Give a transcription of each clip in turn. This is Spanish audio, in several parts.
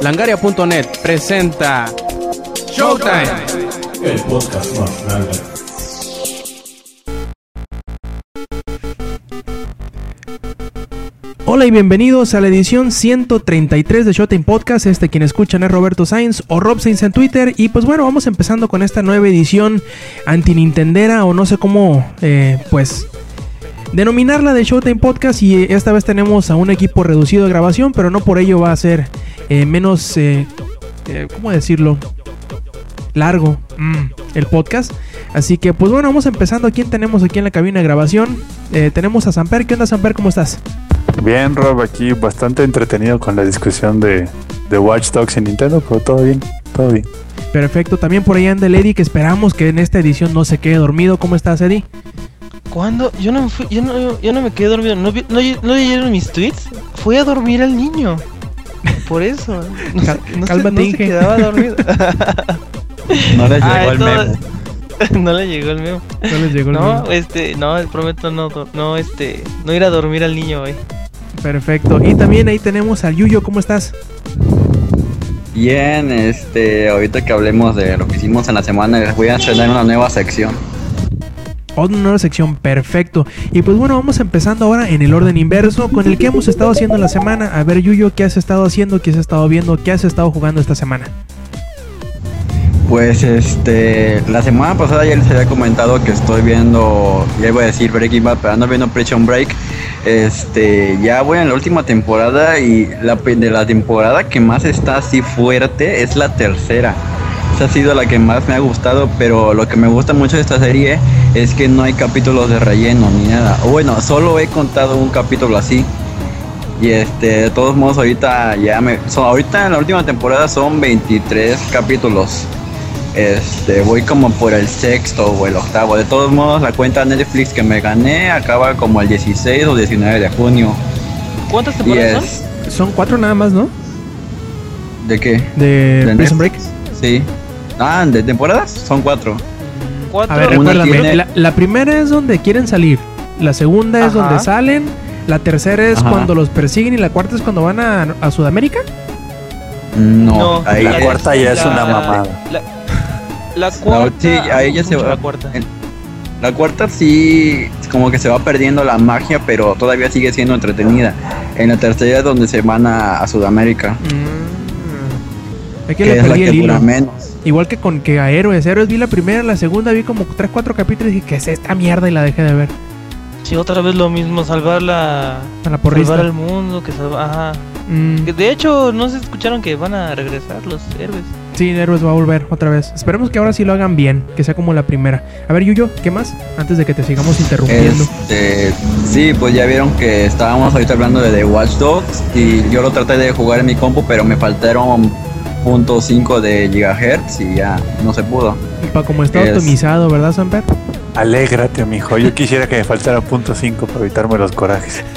Langaria.net presenta Showtime, el podcast más grande. Hola y bienvenidos a la edición 133 de Showtime Podcast. Este quien escuchan es Roberto Sainz o Rob Sainz en Twitter. Y pues bueno, vamos empezando con esta nueva edición anti-nintendera o no sé cómo, eh, pues denominarla de Showtime Podcast y esta vez tenemos a un equipo reducido de grabación, pero no por ello va a ser eh, menos, eh, eh, ¿cómo decirlo? Largo mm, el podcast. Así que pues bueno, vamos empezando. ¿Quién tenemos aquí en la cabina de grabación? Eh, tenemos a Samper. ¿Qué onda Samper? ¿Cómo estás? Bien, Rob, aquí bastante entretenido con la discusión de, de Watch Dogs en Nintendo, pero todo bien, todo bien. Perfecto. También por ahí anda el Eddie, que esperamos que en esta edición no se quede dormido. ¿Cómo estás, Eddie? ¿Cuándo? Yo no me fui, yo no, yo no me quedé dormido. ¿No, vi- no, no leyeron mis tweets? Fui a dormir al niño. Por eso. No, Cal- se, no, se, no quedaba dormido. No les llegó Ah, el memo. no le llegó el mío. No les llegó el No, memo. este, no, prometo no, no, este, no ir a dormir al niño hoy. Perfecto. Y también ahí tenemos al Yuyo. ¿Cómo estás? Bien, este, ahorita que hablemos de lo que hicimos en la semana, les voy a estrenar una nueva sección. Nueva sección, perfecto. Y pues bueno, vamos empezando ahora en el orden inverso con el que hemos estado haciendo en la semana. A ver, Yuyo, ¿qué has estado haciendo? ¿Qué has estado viendo? ¿Qué has estado jugando esta semana? Pues este, la semana pasada ya les había comentado que estoy viendo, ya iba a decir Breaking Bad, pero ando viendo Prison Break. Este, ya voy en la última temporada y la de la temporada que más está así fuerte es la tercera. Ha sido la que más me ha gustado, pero lo que me gusta mucho de esta serie es que no hay capítulos de relleno ni nada. Bueno, solo he contado un capítulo así. Y este, de todos modos ahorita ya me son ahorita en la última temporada son 23 capítulos. Este, voy como por el sexto o el octavo. De todos modos, la cuenta Netflix que me gané acaba como el 16 o 19 de junio. ¿Cuántas temporadas es Son cuatro nada más, ¿no? ¿De qué? De, ¿De Prison Break. Sí. Ah, ¿de temporadas? Son cuatro. Cuatro. A ver, recuérdame. tiene- La, la primera es donde quieren salir. La segunda es Ajá. donde salen. La tercera es Ajá. cuando los persiguen. Y la cuarta es cuando van a, a Sudamérica. No, ahí la es- cuarta ya es una mamada. La, la cuarta. sí, ahí ya se va. La cuarta. En- La cuarta sí, como que se va perdiendo la magia, pero todavía sigue siendo entretenida. En la tercera es donde se van a, a Sudamérica, Aquí que le es la perdí que el hilo. menos. Igual que con que a Héroes. Héroes vi la primera, la segunda vi como 3, 4 capítulos y dije, ¿qué es esta mierda? Y la dejé de ver. Sí, otra vez lo mismo, salvar la. A la porrista. Salvar al mundo, que salva. Ajá. Mm, Que de hecho, no se escucharon que van a regresar los héroes. sí, Héroes va a volver otra vez. Esperemos que ahora sí lo hagan bien, que sea como la primera. A ver, Yuyo, ¿qué más? Antes de que te sigamos interrumpiendo. Este, sí, pues ya vieron que estábamos ahorita hablando de The Watch Dogs y yo lo traté de jugar en mi compu, pero me faltaron .5 de gigahertz y ya no se pudo. Pa- como está es- optimizado, ¿verdad, Samper? Alégrate, mijo. Yo quisiera que me faltara punto .5 para evitarme los corajes.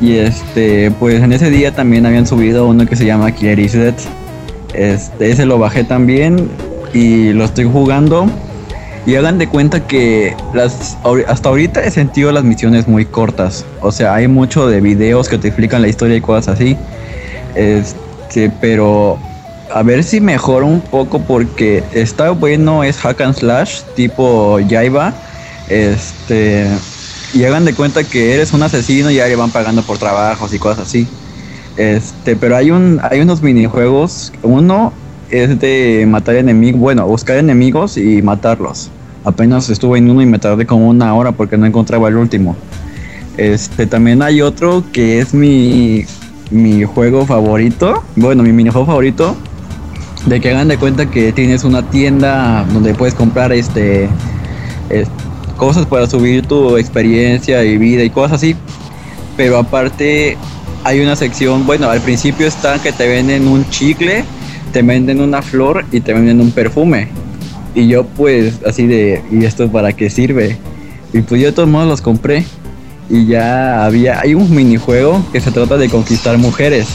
Y este, pues en ese día también habían subido uno que se llama Killer is Dead. Este, ese lo bajé también y lo estoy jugando. Y hagan de cuenta que las, hasta ahorita he sentido las misiones muy cortas. O sea, hay mucho de videos que te explican la historia y cosas así. Este, pero a ver si mejora un poco porque está bueno, es hack and slash tipo Jaiba. Este, y hagan de cuenta que eres un asesino y ya le van pagando por trabajos y cosas así. Este, pero hay un hay unos minijuegos, uno es de matar enemigos, bueno, buscar enemigos y matarlos. Apenas estuve en uno y me tardé como una hora porque no encontraba el último. Este, también hay otro que es mi mi juego favorito, bueno, mi minijuego favorito de que hagan de cuenta que tienes una tienda donde puedes comprar este es- cosas para subir tu experiencia y vida y cosas así. Pero aparte hay una sección, bueno, al principio está que te venden un chicle, te venden una flor y te venden un perfume. Y yo pues así de, ¿y esto para qué sirve? Y pues yo de todos modos los compré. Y ya había, hay un minijuego que se trata de conquistar mujeres.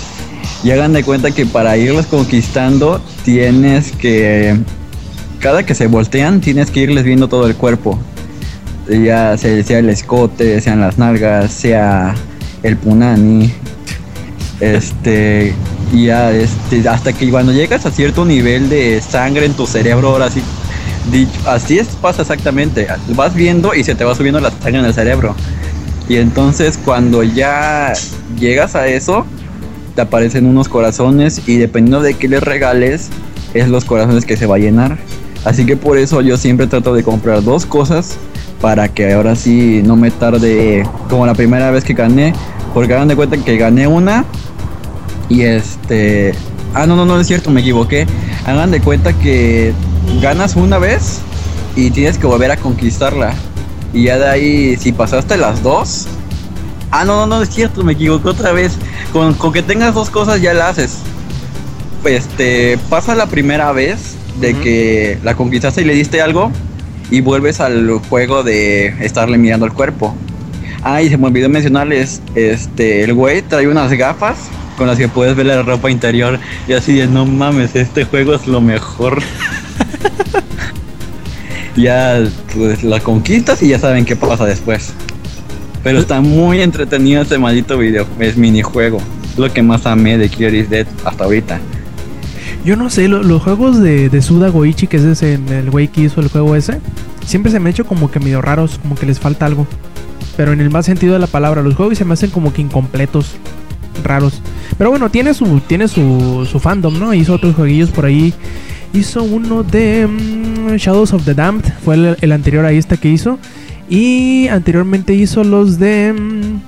Y hagan de cuenta que para irlas conquistando tienes que, cada que se voltean, tienes que irles viendo todo el cuerpo. Ya sea, el escote, sean las nalgas, sea el punani. Este, y ya, este, hasta que cuando llegas a cierto nivel de sangre en tu cerebro, ahora sí, así es, pasa exactamente. Vas viendo y se te va subiendo la sangre en el cerebro. Y entonces cuando ya llegas a eso, te aparecen unos corazones y dependiendo de qué les regales, es los corazones que se va a llenar. Así que por eso yo siempre trato de comprar dos cosas para que ahora sí no me tarde como la primera vez que gané. Porque hagan de cuenta que gané una y este... Ah, no, no, no es cierto, me equivoqué. Hagan de cuenta que ganas una vez y tienes que volver a conquistarla. Y ya de ahí, si pasaste las dos... Ah, no, no, no es cierto, me equivoqué otra vez. Con, con que tengas dos cosas ya la haces. Este, pasa la primera vez de que la conquistaste y le diste algo y vuelves al juego de estarle mirando el cuerpo. Ah, y se me olvidó mencionarles, este, el güey trae unas gafas con las que puedes ver la ropa interior y así de no mames, este juego es lo mejor. ya pues la conquistas y ya saben qué pasa después. Pero está muy entretenido este maldito video, es minijuego. Lo que más amé de is Dead hasta ahorita. Yo no sé, lo- los juegos de, Suda Goichi, que es ese, el güey que hizo el juego ese, siempre se me han hecho como que medio raros, como que les falta algo. Pero en el más sentido de la palabra, los juegos se me hacen como que incompletos, raros. Pero bueno, tiene su, tiene su, su fandom, ¿no? Hizo otros jueguillos por ahí. Hizo uno de mm, Shadows of the Damned, fue el, el anterior a este que hizo. Y anteriormente hizo los de... mm,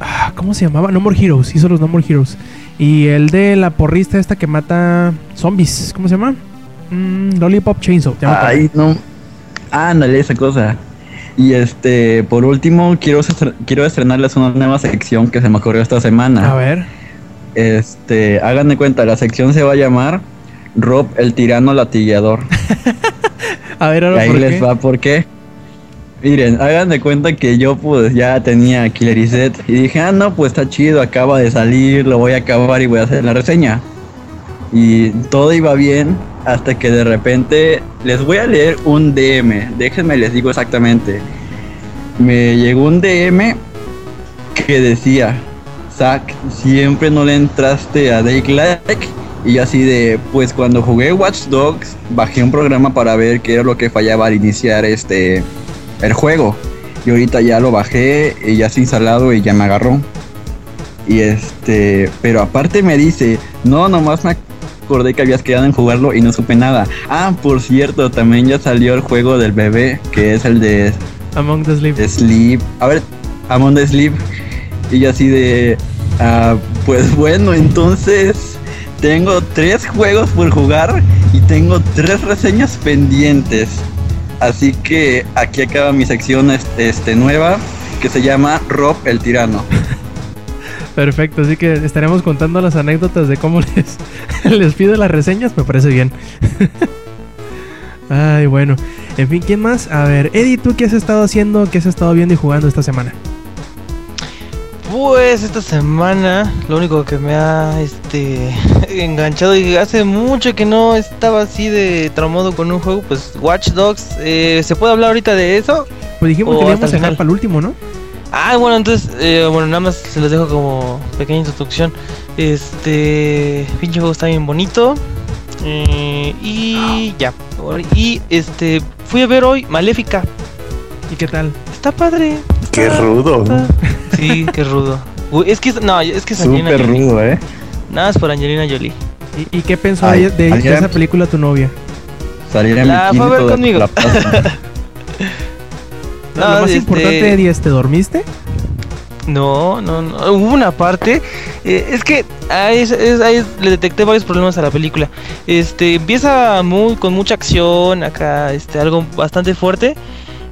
ah, ¿Cómo se llamaba? No More Heroes, hizo los No More Heroes. Y el de la porrista esta que mata zombies, ¿cómo se llama? Mm, Lollipop Chainsaw. Ay, no. Ándale, esa cosa. Y este, por último, quiero, quiero estrenarles una nueva sección que se me ocurrió esta semana. A ver. Este, hagan de cuenta, la sección se va a llamar Rob el tirano latillador. A ver, y ahora ahí por les qué. va por qué. Miren, hagan de cuenta que yo pues ya tenía Killer Reset y dije, ah no, pues está chido, acaba de salir, lo voy a acabar y voy a hacer la reseña. Y todo iba bien hasta que de repente les voy a leer un DM, déjenme les digo exactamente. Me llegó un DM que decía, Zack, siempre no le entraste a Like. Y yo así de, pues cuando jugué Watch Dogs, bajé un programa para ver qué era lo que fallaba al iniciar este el juego. Y ahorita ya lo bajé y ya está instalado y ya me agarró. Y este, pero aparte me dice, no, nomás me acordé que habías quedado en jugarlo y no supe nada. Ah, por cierto, también ya salió el juego del bebé, que es el de Among the Sleep. Sleep. A ver, Among the Sleep. Y yo así de. ah, pues bueno, entonces. Tengo tres juegos por jugar y tengo tres reseñas pendientes. Así que aquí acaba mi sección este, este, nueva que se llama Rob el Tirano. Perfecto, así que estaremos contando las anécdotas de cómo les, les pido las reseñas, me parece bien. Ay, bueno. En fin, ¿quién más? A ver, Eddie, ¿tú qué has estado haciendo? ¿Qué has estado viendo y jugando esta semana? Pues esta semana lo único que me ha este enganchado y hace mucho que no estaba así de traumado con un juego, pues Watch Dogs, eh, ¿se puede hablar ahorita de eso? Pues dijimos que íbamos a dejar para el último, ¿no? Ah, bueno, entonces, eh, bueno, nada más se los dejo como pequeña introducción. Este, pinche juego está bien bonito. eh, y ya. Y este, fui a ver hoy Maléfica. ¿Y qué tal? Está padre. Qué está- rudo. está- Sí, qué rudo. Uy, es que, no, es que es Angelina Súper Jolie. rudo, ¿eh? Nada es por Angelina Jolie. ¿Y, y qué pensó Ay, de, esa película tu novia? Salir en La fue a ver conmigo. la plaza. No, No, lo más este- importante, Eddie, es ¿te dormiste? No, no, no. Hubo una parte. eh, es que ahí, es- es- ahí le detecté varios problemas a la película. Este empieza muy con mucha acción, acá, este, algo bastante fuerte.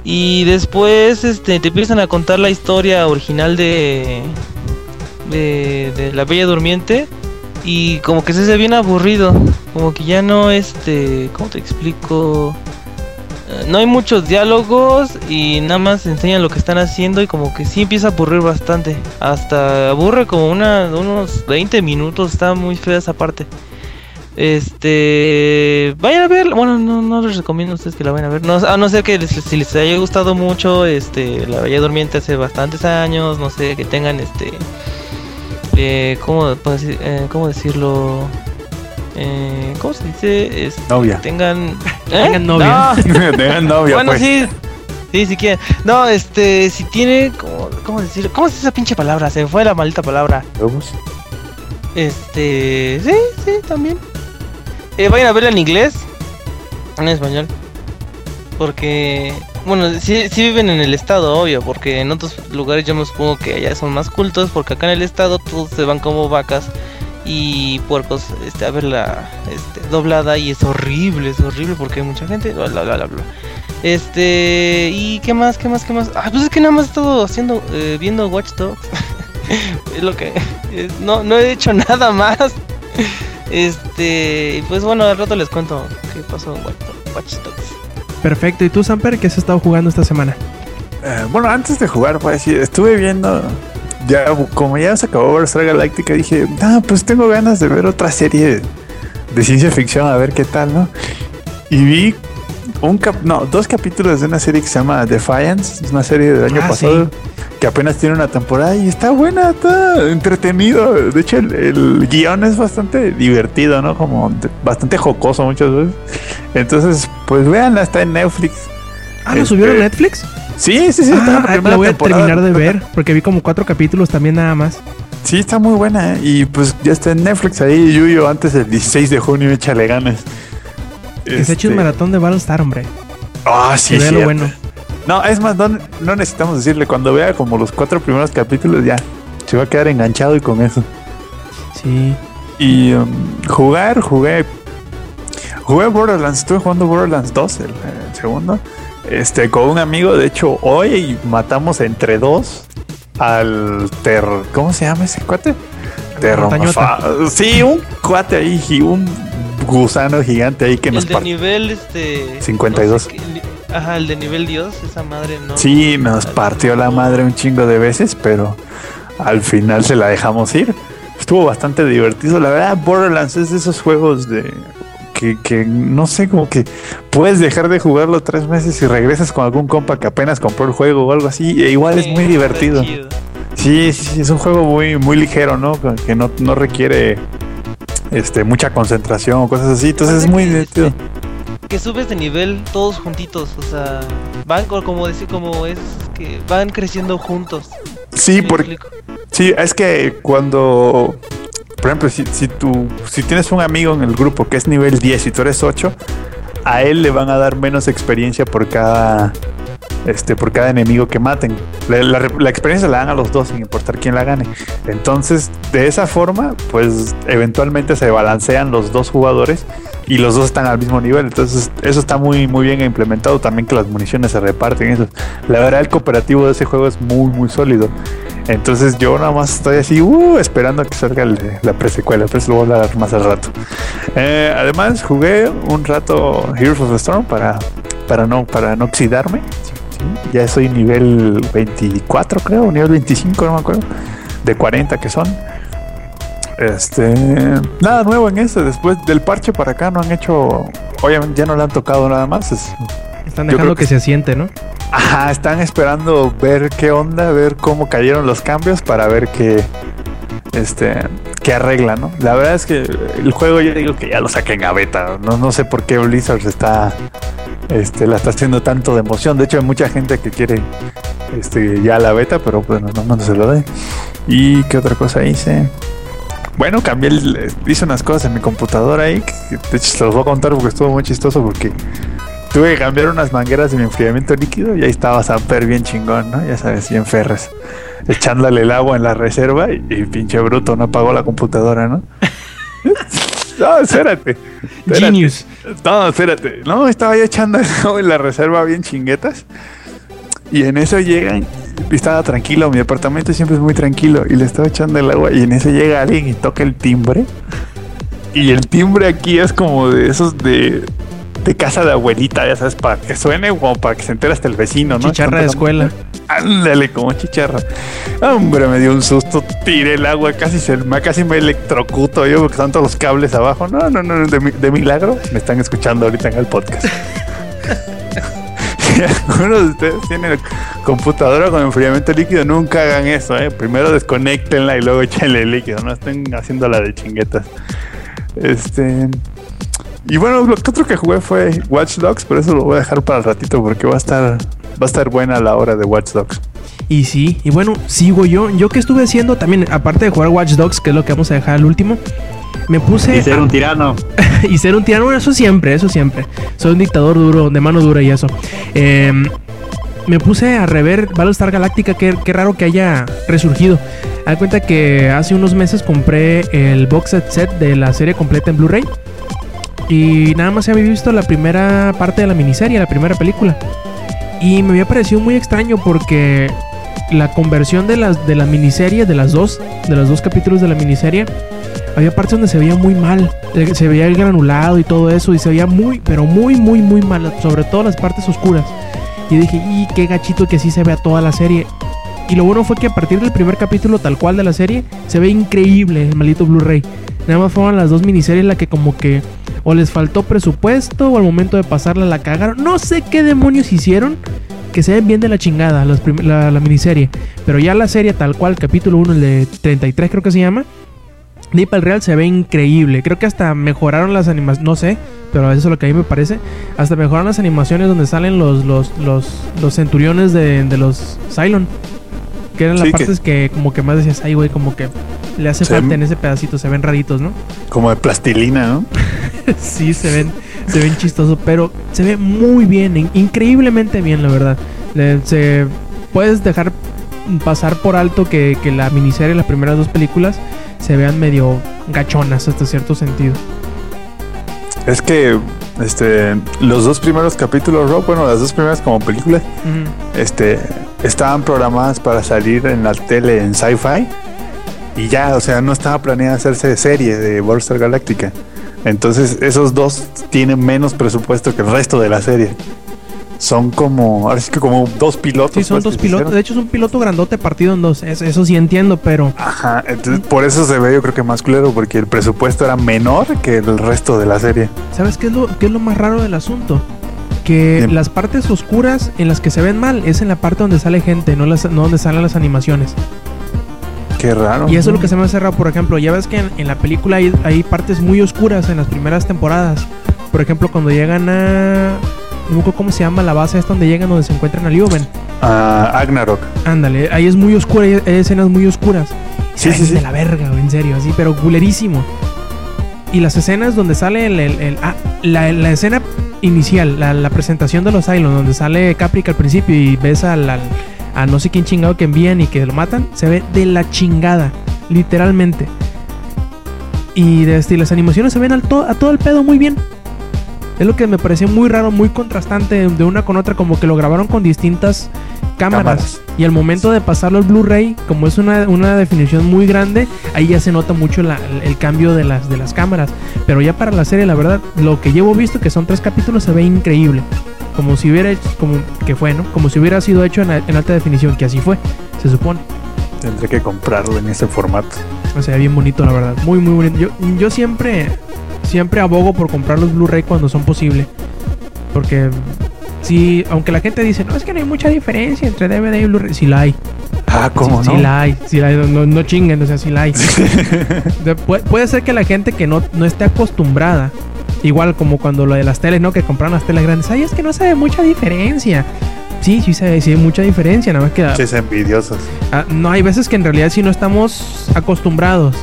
Y después este, te empiezan a contar la historia original de, de, de la Bella Durmiente. Y como que se hace bien aburrido. Como que ya no, este, ¿cómo te explico? Eh, No hay muchos diálogos y nada más enseñan lo que están haciendo y como que sí empieza a aburrir bastante. Hasta aburre como una, unos 20 minutos, está muy fea esa parte. Este, vayan a ver, bueno, no, no les recomiendo a ustedes que la vayan a ver, no, a no ser que les- si les haya gustado mucho, este, La Bella Durmiente hace bastantes años, no sé, que tengan este, eh, ¿cómo, decir- eh, ¿cómo decirlo? Eh, ¿Cómo se dice? Es- Novia. Tengan, Tengan novia. No. Tengan novia, bueno, pues. sí. Sí, si quieren. No, este, si tiene, ¿cómo, cómo decirlo? ¿Cómo es esa pinche palabra? Se me fue la maldita palabra. Este, sí, sí, también. Eh, vayan a verla en inglés, en español. Porque, bueno, sí, sí viven en el estado, obvio, porque en otros lugares yo me supongo que allá son más cultos, porque acá en el estado todos se van como vacas y puercos este, a verla este, doblada y es horrible, es horrible porque hay mucha gente, bla, bla, bla, bla. Este, y qué más, qué más, qué más. Ah, pues es que nada más he estado haciendo, eh, viendo Watch Dogs. es lo que, eh, no, no he hecho nada más. Este, y pues bueno, al rato les cuento qué pasó en Watch Dogs. Perfecto. ¿Y tú, Samper, qué has estado jugando esta semana? Eh, bueno, antes de jugar, pues sí, estuve viendo. Ya, como ya se acabó Battlestar Galactica, dije, ah, pues tengo ganas de ver otra serie de ciencia ficción, a ver qué tal, ¿no? Y vi un cap no, dos capítulos de una serie que se llama Defiance, es una serie del año Ah, pasado, que apenas tiene una temporada y está buena, está entretenido. De hecho, el, el guion es bastante divertido, ¿no? Como bastante jocoso muchas veces. Entonces, pues véanla, está en Netflix. Ah, ¿lo Este, subieron a Netflix? Sí, sí, sí. Ah, la la voy a temporada. terminar de ver, porque vi como cuatro capítulos también nada más. Sí, está muy buena, ¿eh? Y pues ya está en Netflix ahí, Yuyo, antes del 16 de junio, échale ganas. Que se eche un Este, maratón de Battlestar, hombre. Ah, sí, Que vea lo bueno. No, es más, no, no necesitamos decirle, cuando vea como los cuatro primeros capítulos, ya se va a quedar enganchado y con eso. Sí. Y um, jugar, jugué. Jugué Borderlands, estuve jugando Borderlands 2, el, eh, segundo. Este, con un amigo, de hecho, hoy matamos entre dos al ter. ¿Cómo se llama ese cuate? Terromafa- Sí, un cuate ahí, gi- un gusano gigante ahí que nos El de partió. nivel, este... 52. no sé qué- ni- Ajá, el de nivel Dios, esa madre no. Sí, nos partió la madre un chingo de veces, pero al final se la dejamos ir. Estuvo bastante divertido. La verdad, Borderlands es de esos juegos de que, que no sé, como que puedes dejar de jugarlo tres meses y regresas con algún compa que apenas compró el juego o algo así. E igual es muy divertido. sí, sí, es un juego muy, muy ligero, ¿no? Que no, no requiere este mucha concentración o cosas así. Entonces es muy que, divertido. Que subes de nivel todos juntitos, o sea, van co- como decir como es que van creciendo juntos. Sí, ¿Me porque? Sí, es que cuando, por ejemplo, si, si tú, si tienes un amigo en el grupo que es nivel 10 y tú eres 8, a él le van a dar menos experiencia por cada, este, por cada enemigo que maten. La, experiencia la dan a los dos sin importar quién la gane. Entonces, de esa forma, pues eventualmente se balancean los dos jugadores y los dos están al mismo nivel. Entonces, eso está muy, muy bien implementado. También que las municiones se reparten. Eso. La verdad, el cooperativo de ese juego es muy, muy sólido. Entonces yo nada más estoy así, uh, esperando a que salga el- la presecuela, pero lo voy a hablar más al rato. Eh, además jugué un rato Heroes of the Storm para, para, no, para no oxidarme. Ya soy nivel 24 creo, nivel 25 no me acuerdo, de 40 que son. Este, nada nuevo en este, después del parche para acá no han hecho, obviamente ya no le han tocado nada más. es- Están dejando que que se asiente, ¿no? Ajá, están esperando ver qué onda, ver cómo cayeron los cambios para ver qué este qué arregla, ¿no? La verdad es que el juego yo digo que ya lo saquen a beta, no, no sé por qué Blizzard está este la está haciendo tanto de emoción. De hecho, hay mucha gente que quiere este ya la beta, pero bueno, no, se lo den. ¿Y qué otra cosa hice? Bueno, cambié el, hice unas cosas en mi computadora ahí, que de hecho se los voy a contar porque estuvo muy chistoso porque Tuve que cambiar unas mangueras de mi enfriamiento líquido y ahí estaba Samper bien chingón, ¿no? Ya sabes, bien ferres. Echándole el agua en la reserva y, y pinche bruto no apagó la computadora, ¿no? no, espérate. espérate. Genius. No, espérate. No, estaba yo echando el agua en la reserva bien chinguetas. Y en eso llegan, estaba tranquilo, mi departamento siempre es muy tranquilo. Y le estaba echando el agua y en eso llega alguien y toca el timbre. Y el timbre aquí es como de esos de, de casa de abuelita, ya sabes, para que suene como para que se entere hasta el vecino, ¿no? Chicharra de escuela. Ándale, como chicharra. Hombre, me dio un susto, tiré el agua, casi se me, casi me electrocuto yo porque están todos los cables abajo. No, no, no, de, mi- de milagro me están escuchando ahorita en el podcast. algunos de ustedes tienen computadora con enfriamiento líquido, nunca hagan eso, ¿eh? Primero desconectenla y luego echenle líquido, no estén haciéndola de chinguetas. Este. Y bueno, lo que otro que jugué fue Watch Dogs, pero eso lo voy a dejar para el ratito porque va a estar, va a estar buena la hora de Watch Dogs. Y sí, y bueno, sigo yo. Yo que estuve haciendo también, aparte de jugar Watch Dogs, que es lo que vamos a dejar al último, me puse. Y ser a- un tirano. y ser un tirano, eso siempre, eso siempre. Soy un dictador duro, de mano dura y eso. Eh, me puse a rever Battlestar Galactica, qué, qué raro que haya resurgido. Da cuenta que hace unos meses compré el box set set de la serie completa en Blu-ray. Y nada más había visto la primera parte de la miniserie, la primera película. Y me había parecido muy extraño porque la conversión de las de la miniserie, de las dos, de los dos capítulos de la miniserie, había partes donde se veía muy mal. eh, Se veía el granulado y todo eso. Y se veía muy, pero muy, muy, muy mal. Sobre todo las partes oscuras. Y dije, y qué gachito que así se vea toda la serie. Y lo bueno fue que a partir del primer capítulo tal cual de la serie, se ve increíble el maldito Blu-ray. Nada más fueron las dos miniseries la que como que o les faltó presupuesto o al momento de pasarla la cagaron. No sé qué demonios hicieron. Que se ven bien de la chingada la, miniserie. Pero ya la serie tal cual, capítulo 1, el de 33 creo que se llama. De para el Real se ve increíble. Creo que hasta mejoraron las animaciones. No sé, pero eso es lo que a mí me parece. Hasta mejoraron las animaciones donde salen los, los, los, los centuriones de, de los Cylon. Que eran las Sí, partes que... como que más decías, ay, güey, como que le hace Se falta ven- en ese pedacito. Se ven raritos, ¿no? Como de plastilina, ¿no? sí, se ven, se ven chistosos, pero se ve muy bien, in- increíblemente bien, la verdad. Le- se puedes dejar pasar por alto que, que la miniserie, las primeras dos películas, se vean medio gachonas hasta cierto sentido. Es que este, los dos primeros capítulos, Rob, bueno, las dos primeras como películas, este, estaban programadas para salir en la tele en sci-fi y ya, o sea, no estaba planeada hacerse serie de Battlestar Galactica. Entonces, esos dos tienen menos presupuesto que el resto de la serie. Son como, ahora sí que como dos pilotos. Sí, son pues, dos pilotos. hicieron. De hecho, es un piloto grandote partido en dos. Eso, eso sí entiendo, pero Ajá, entonces por eso se ve yo creo que más claro, porque el presupuesto era menor que el resto de la serie. ¿sabes qué es lo, qué es lo más raro del asunto? Que las partes oscuras en las que se ven mal es en la parte donde sale gente, no, las, no donde salen las animaciones. Qué raro. Y eso es lo que se me hace raro, por ejemplo, ya ves que en, en la película hay, hay partes muy oscuras en las primeras temporadas. Por ejemplo, cuando llegan a... No me acuerdo cómo se llama la base esta donde llegan, donde se encuentran a Lioben. Ah, Agnarok. Ándale, ahí es muy oscura, hay, hay escenas muy oscuras. Sí, sí, sí. de la verga, en serio, así, pero culerísimo. Y las escenas donde sale el... el- el- ah, la, la escena inicial, la, la presentación de los Cylons, donde sale Caprica al principio y ves al, al- a no sé quién chingado que envían y que lo matan, se ve de la chingada, literalmente. Y, este, las animaciones se ven a todo el pedo muy bien. Es lo que me pareció muy raro, muy contrastante de una con otra, como que lo grabaron con distintas cámaras. Cámaras. Y al momento de pasarlo al Blu-ray, como es una, una definición muy grande, ahí ya se nota mucho la- el cambio de las, de las cámaras. Pero ya para la serie, la verdad, lo que llevo visto, que son tres capítulos, se ve increíble. Como si hubiera hecho, como que fue, ¿no? Como si hubiera sido hecho en, en alta definición, que así fue, se supone. Tendré que comprarlo en ese formato. O sea, bien bonito, la verdad. Muy, muy bonito. Yo, yo siempre, siempre abogo por comprar los Blu-ray cuando son posible. Porque, sí, aunque la gente dice, no, es que no hay mucha diferencia entre DVD y Blu-ray. Sí la hay. Ah, ¿cómo sí, no? sí la hay. Sí la hay. No, no, chinguen, o sea, sí la hay. De- pu- puede ser que la gente que no, no esté acostumbrada, igual como cuando lo de las teles, ¿no? Que compraron las teles grandes. Ay, es que no se ve mucha diferencia. Sí, sí se ve, sí hay mucha diferencia, nada más que Ches envidiosos. Ah, no, hay veces que en realidad sí no estamos acostumbrados.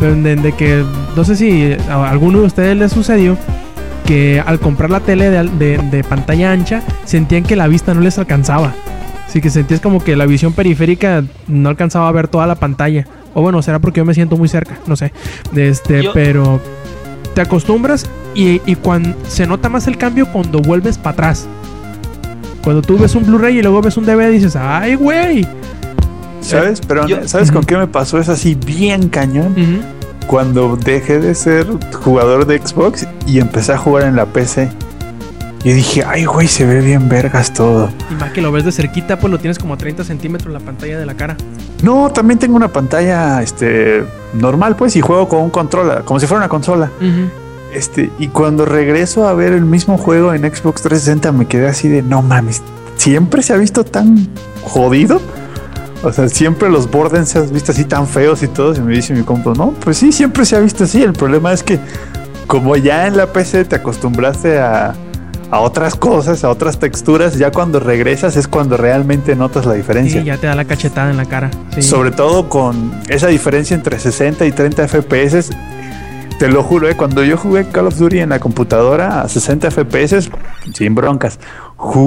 De, de que, no sé si a alguno de ustedes les sucedió que al comprar la tele de, de- de pantalla ancha sentían que la vista no les alcanzaba. Así que sentías como que la visión periférica no alcanzaba a ver toda la pantalla. O bueno, será porque yo me siento muy cerca, no sé. Este, Yo- pero te acostumbras y, y cuando se nota más el cambio cuando vuelves para atrás. Cuando tú ves un Blu-ray y luego ves un DVD dices, ay, güey. ¿Sabes? Pero Yo- ¿sabes con qué me pasó? Es así bien cañón. Cuando dejé de ser jugador de Xbox y empecé a jugar en la PC. Yo dije, ay, güey, se ve bien vergas todo. Y más que lo ves de cerquita, pues lo tienes como a 30 centímetros la pantalla de la cara. No, también tengo una pantalla este, normal, pues, y juego con un controla, como si fuera una consola. Este, y cuando regreso a ver el mismo juego en Xbox 360 me quedé así de no mames, siempre se ha visto tan jodido. O sea, siempre los bordes se han visto así tan feos y todo. Y me dice mi compa, no, pues sí, siempre se ha visto así. El problema es que como ya en la PC te acostumbraste a, a otras cosas, a otras texturas, ya cuando regresas es cuando realmente notas la diferencia. Sí, ya te da la cachetada en la cara. Sí. Sobre todo con esa diferencia entre 60 y 30 FPS. Te lo juro, eh, cuando yo jugué Call of Duty en la computadora a 60 FPS, sin broncas,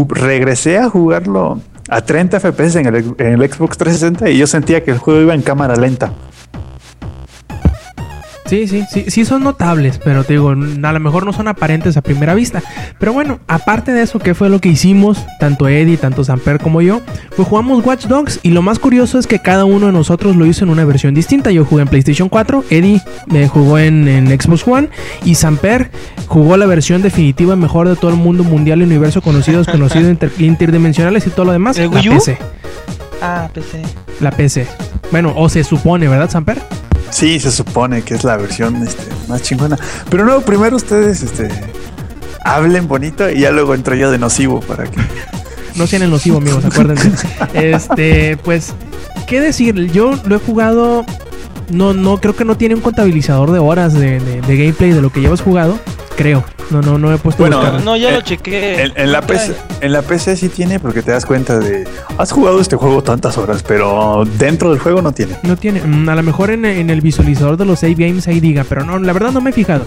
regresé a jugarlo a 30 FPS en el, en el Xbox 360 y yo sentía que el juego iba en cámara lenta. Sí, sí, sí, sí son notables, pero te digo, a lo mejor no son aparentes a primera vista. Pero bueno, aparte de eso, ¿qué fue lo que hicimos? Tanto Eddie, tanto Samper como yo, pues jugamos Watch Dogs y lo más curioso es que cada uno de nosotros lo hizo en una versión distinta. Yo jugué en PlayStation 4, Eddie me jugó en, en Xbox One y Samper jugó la versión definitiva mejor de todo el mundo mundial y universo conocido, desconocido, inter- interdimensionales y todo lo demás. ¿El La Wii U? PC. Ah, PC. La PC. Bueno, o se supone, ¿verdad, Samper? Sí, se supone que es la versión este, más chingona. Pero no, primero ustedes este, hablen bonito y ya luego entro yo de nocivo para que... No sean el nocivo, amigos, acuérdense. este, pues, ¿qué decir? Yo lo he jugado. No, no, creo que no tiene un contabilizador de horas de, de- de gameplay de lo que llevas jugado. Creo. No, no, no he puesto Bueno, No, buscar. no, ya Eh, lo chequé. En, en la PC, en la PC sí tiene porque te das cuenta de... Has jugado este juego tantas horas, pero dentro del juego no tiene. No tiene. Mm, A lo mejor en, en el visualizador de los save games ahí diga, pero no, la verdad no me he fijado.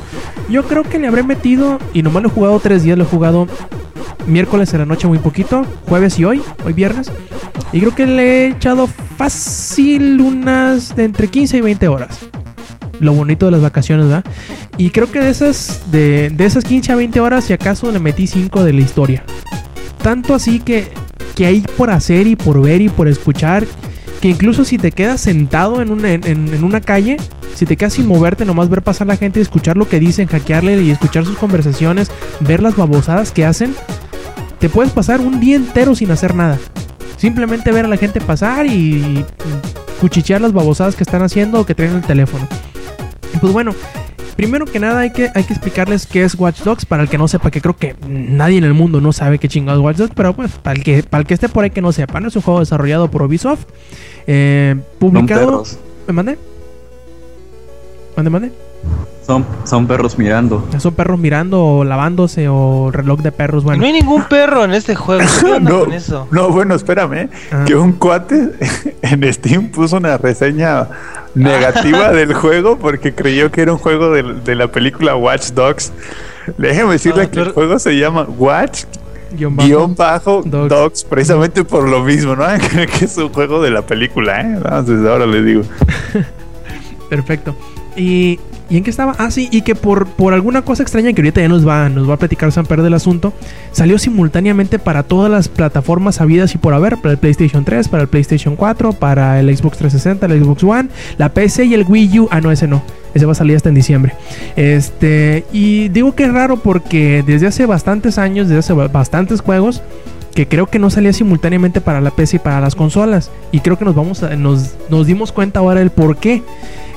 Yo creo que le habré metido, y nomás lo he jugado tres días, lo he jugado miércoles en la noche muy poquito, jueves y hoy, hoy viernes. Y creo que le he echado fácil unas de entre 15 y 20 horas. Lo bonito de las vacaciones, ¿verdad? Y creo que de esas, de, de esas 15 a 20 horas, si acaso le metí 5 de la historia. Tanto así que, que hay por hacer y por ver y por escuchar que incluso si te quedas sentado en una, en, en- una calle, si te quedas sin moverte, nomás ver pasar la gente y escuchar lo que dicen, hackearle y escuchar sus conversaciones, ver las babosadas que hacen, te puedes pasar un día entero sin hacer nada. Simplemente ver a la gente pasar y cuchichear las babosadas que están haciendo o que traen en el teléfono. Pues bueno, primero que nada hay que, hay que explicarles qué es Watch Dogs para el que no sepa, que creo que nadie en el mundo no sabe qué chingados Watch Dogs, pero pues para el que, para el que esté por ahí que no sepa, ¿no? es un juego desarrollado por Ubisoft, eh, publicado... ¿Me mandé? ¿Mande, mande? Son, son perros mirando. Son perros mirando o lavándose o reloj de perros, bueno. No hay ningún perro en este juego. ¿Qué onda no, con eso? no, bueno, espérame. ¿eh? Que un cuate en Steam puso una reseña negativa del juego porque creyó que era un juego de, de la película Watch Dogs. Déjeme decirle Ah, que el juego se llama Watch Guión bajo. guion bajo Dogs. Dogs. precisamente por lo mismo, ¿no? que es un juego de la película, ¿eh? Desde ahora le digo. Perfecto. Y, ¿y en qué estaba? Ah, sí, y que por, por alguna cosa extraña que ahorita ya nos va, nos va a platicar Samper del asunto, salió simultáneamente para todas las plataformas habidas y por haber, para el PlayStation 3, para el PlayStation 4, para el Xbox 360, el Xbox One, la PC y el Wii U. Ah, no, ese no. Ese va a salir hasta en diciembre. Este, y digo que es raro porque desde hace bastantes años, desde hace ba- bastantes juegos, que creo que no salía simultáneamente para la PC y para las consolas. Y creo que nos vamos a, nos, nos dimos cuenta ahora el por qué.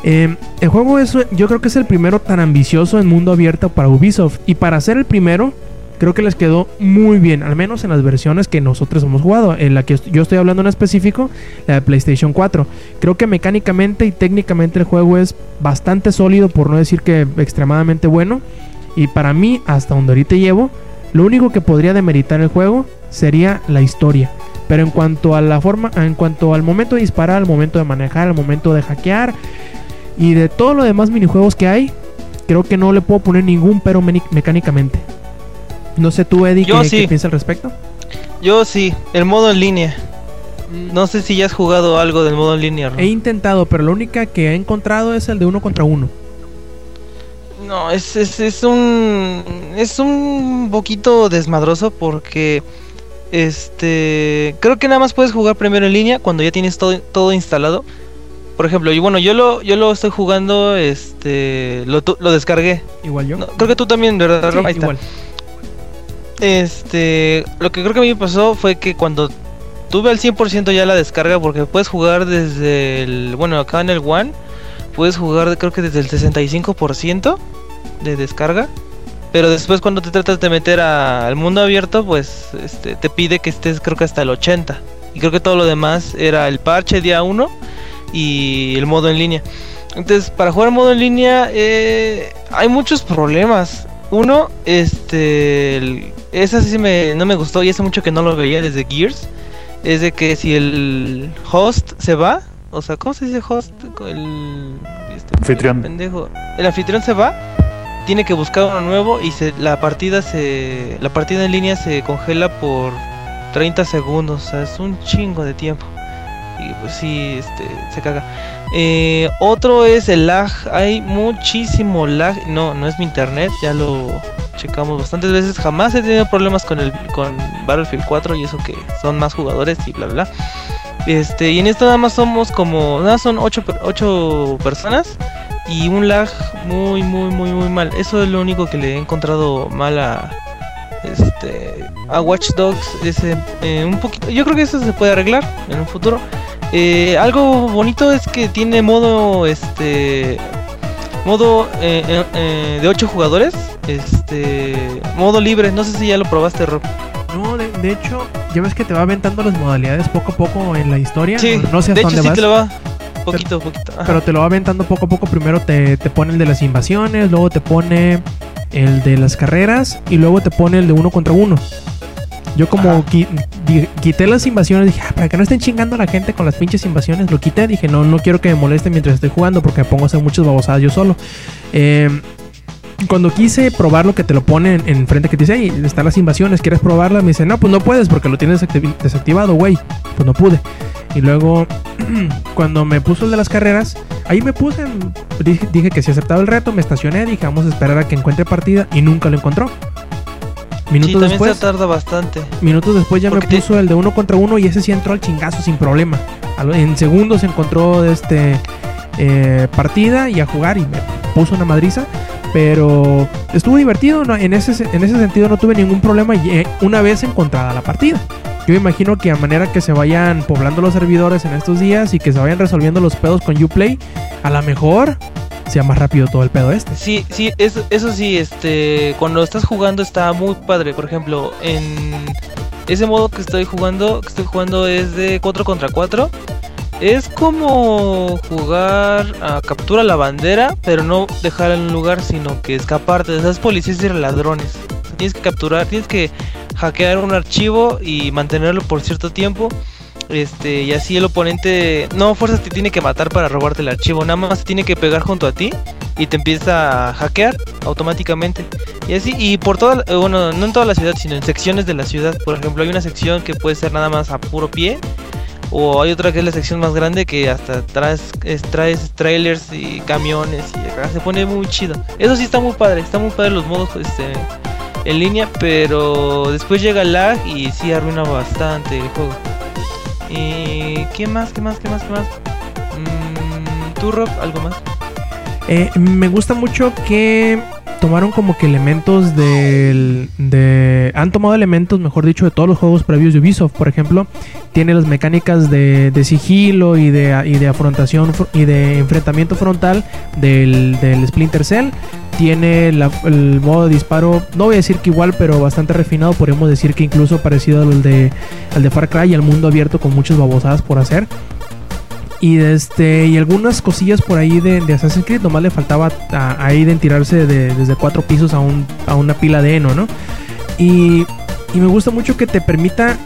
Eh, el juego es, yo creo que es el primero tan ambicioso en mundo abierto para Ubisoft. Y para ser el primero, creo que les quedó muy bien. Al menos en las versiones que nosotros hemos jugado. En la que yo estoy hablando en específico, la de PlayStation 4. Creo que mecánicamente y técnicamente el juego es bastante sólido, por no decir que extremadamente bueno. Y para mí, hasta donde ahorita llevo, lo único que podría demeritar el juego sería la historia. Pero en cuanto a la forma, en cuanto al momento de disparar, al momento de manejar, al momento de hackear y de todo lo demás minijuegos que hay, creo que no le puedo poner ningún pero mecánicamente. No sé tú, Eddie, Yo ¿qué, sí. qué piensas al respecto? Yo sí, el modo en línea. No sé si ya has jugado algo del modo en línea. Ron. He intentado, pero la única que he encontrado es el de uno contra uno. No, es, es, es un. Es un poquito desmadroso porque. Este. Creo que nada más puedes jugar primero en línea cuando ya tienes todo, todo instalado. Por ejemplo, yo, bueno, yo lo, yo lo estoy jugando. Este. Lo, lo descargué. Igual yo. No, creo que tú también, ¿verdad, Sí? Ahí está. igual. Este, lo que creo que a mí me pasó fue que cuando tuve al 100% ya la descarga, porque puedes jugar desde el, bueno, acá en el One, puedes jugar creo que desde el 65%, de descarga. Pero después cuando te tratas de meter a- al mundo abierto, pues este, te pide que estés creo que hasta el 80. Y creo que todo lo demás era el parche día 1 y el modo en línea. Entonces, para jugar modo en línea eh, hay muchos problemas. Uno, este, el- esa sí me, no me gustó y hace mucho que no lo veía desde Gears. Es de que si el host se va, o sea, ¿cómo se dice host? El este, Anfitrión. pendejo. El anfitrión se va, tiene que buscar uno nuevo y se, la partida se, la partida en línea se congela por 30 segundos, o sea, es un chingo de tiempo. Y pues sí, este, se caga. Eh, otro es el lag. Hay muchísimo lag. No, no es mi internet. Ya lo checamos bastantes veces. Jamás he tenido problemas con el con Battlefield 4 y eso que son más jugadores y bla bla. Este, y en esto nada más somos como nada son 8 ocho personas y un lag muy muy muy muy mal. Eso es lo único que le he encontrado mal a este a Watch Dogs ese eh, un poquito. Yo creo que eso se puede arreglar en un futuro. Eh, algo bonito es que tiene modo este modo eh, eh, eh, de 8 jugadores, este modo libre, no sé si ya lo probaste Rob. No, de, de hecho, ya ves que te va aventando las modalidades poco a poco en la historia. Sí, no, no sé de hasta hecho dónde sí vas. te lo va poquito poquito. ajá. Pero te lo va aventando poco a poco. Primero te, te pone el de las invasiones, luego te pone el de las carreras y luego te pone el de uno contra uno. Yo como qui- quité las invasiones, dije, "Ah, para que no estén chingando a la gente con las pinches invasiones, lo quité. Dije, no, no quiero que me moleste mientras estoy jugando porque me pongo a hacer muchas babosadas yo solo. Eh, cuando quise probar lo que te lo pone en, en frente que te dice, hey, están las invasiones, ¿quieres probarlas? Me dice, no, pues no puedes porque lo tienes desactiv- desactivado, güey. Pues no pude. Y luego, cuando me puso el de las carreras, ahí me puse, dije, dije que si aceptaba el reto, me estacioné, dije, vamos a esperar a que encuentre partida y nunca lo encontró. Sí, Minutos también después, se tarda bastante. minutos después ya me te- puso el de uno contra uno y ese sí entró al chingazo sin problema. En segundos encontró este eh, partida y a jugar y me puso una madriza. Pero estuvo divertido, ¿no? en, ese, en ese sentido no tuve ningún problema y, eh, una vez encontrada la partida. Yo imagino que a manera que se vayan poblando los servidores en estos días y que se vayan resolviendo los pedos con Uplay, a lo mejor sea más rápido todo el pedo este. Sí, sí, eso, eso sí, este, cuando estás jugando está muy padre. Por ejemplo, en ese modo que estoy jugando, que estoy jugando es de 4 contra 4. Es como jugar a captura la bandera, pero no dejar en un lugar, sino que escaparte de esas policías y ladrones. Tienes que capturar, tienes que hackear un archivo y mantenerlo por cierto tiempo. Este, y así el oponente no fuerzas te tiene que matar para robarte el archivo, nada más tiene que pegar junto a ti y te empieza a hackear automáticamente. Y así, y por toda, eh, bueno, no en toda la ciudad, sino en secciones de la ciudad. Por ejemplo, hay una sección que puede ser nada más a puro pie. O hay otra que es la sección más grande que hasta traes, es- traes trailers y camiones y se pone muy chido. Eso sí está muy padre, está muy padre los modos este, en línea, pero después llega lag y sí arruina bastante el juego. ¿Y qué más? ¿Qué más? ¿Qué más? ¿Qué más? Mm, ¿Tú, Rob? ¿Algo más? Eh, me gusta mucho que tomaron como que elementos del, de... Han tomado elementos, mejor dicho, de todos los juegos previos de Ubisoft. Por ejemplo, tiene las mecánicas de, sigilo y de, y de afrontación fr- y de enfrentamiento frontal del, del Splinter Cell. Tiene el modo de disparo, no voy a decir que igual, pero bastante refinado. Podríamos decir que incluso parecido al de, al de Far Cry al mundo abierto con muchas babosadas por hacer. Y este y algunas cosillas por ahí de, Assassin's Creed, nomás le faltaba a, de tirarse de- desde cuatro pisos a, un, a una pila de heno, ¿no? Y, y me gusta mucho que te permita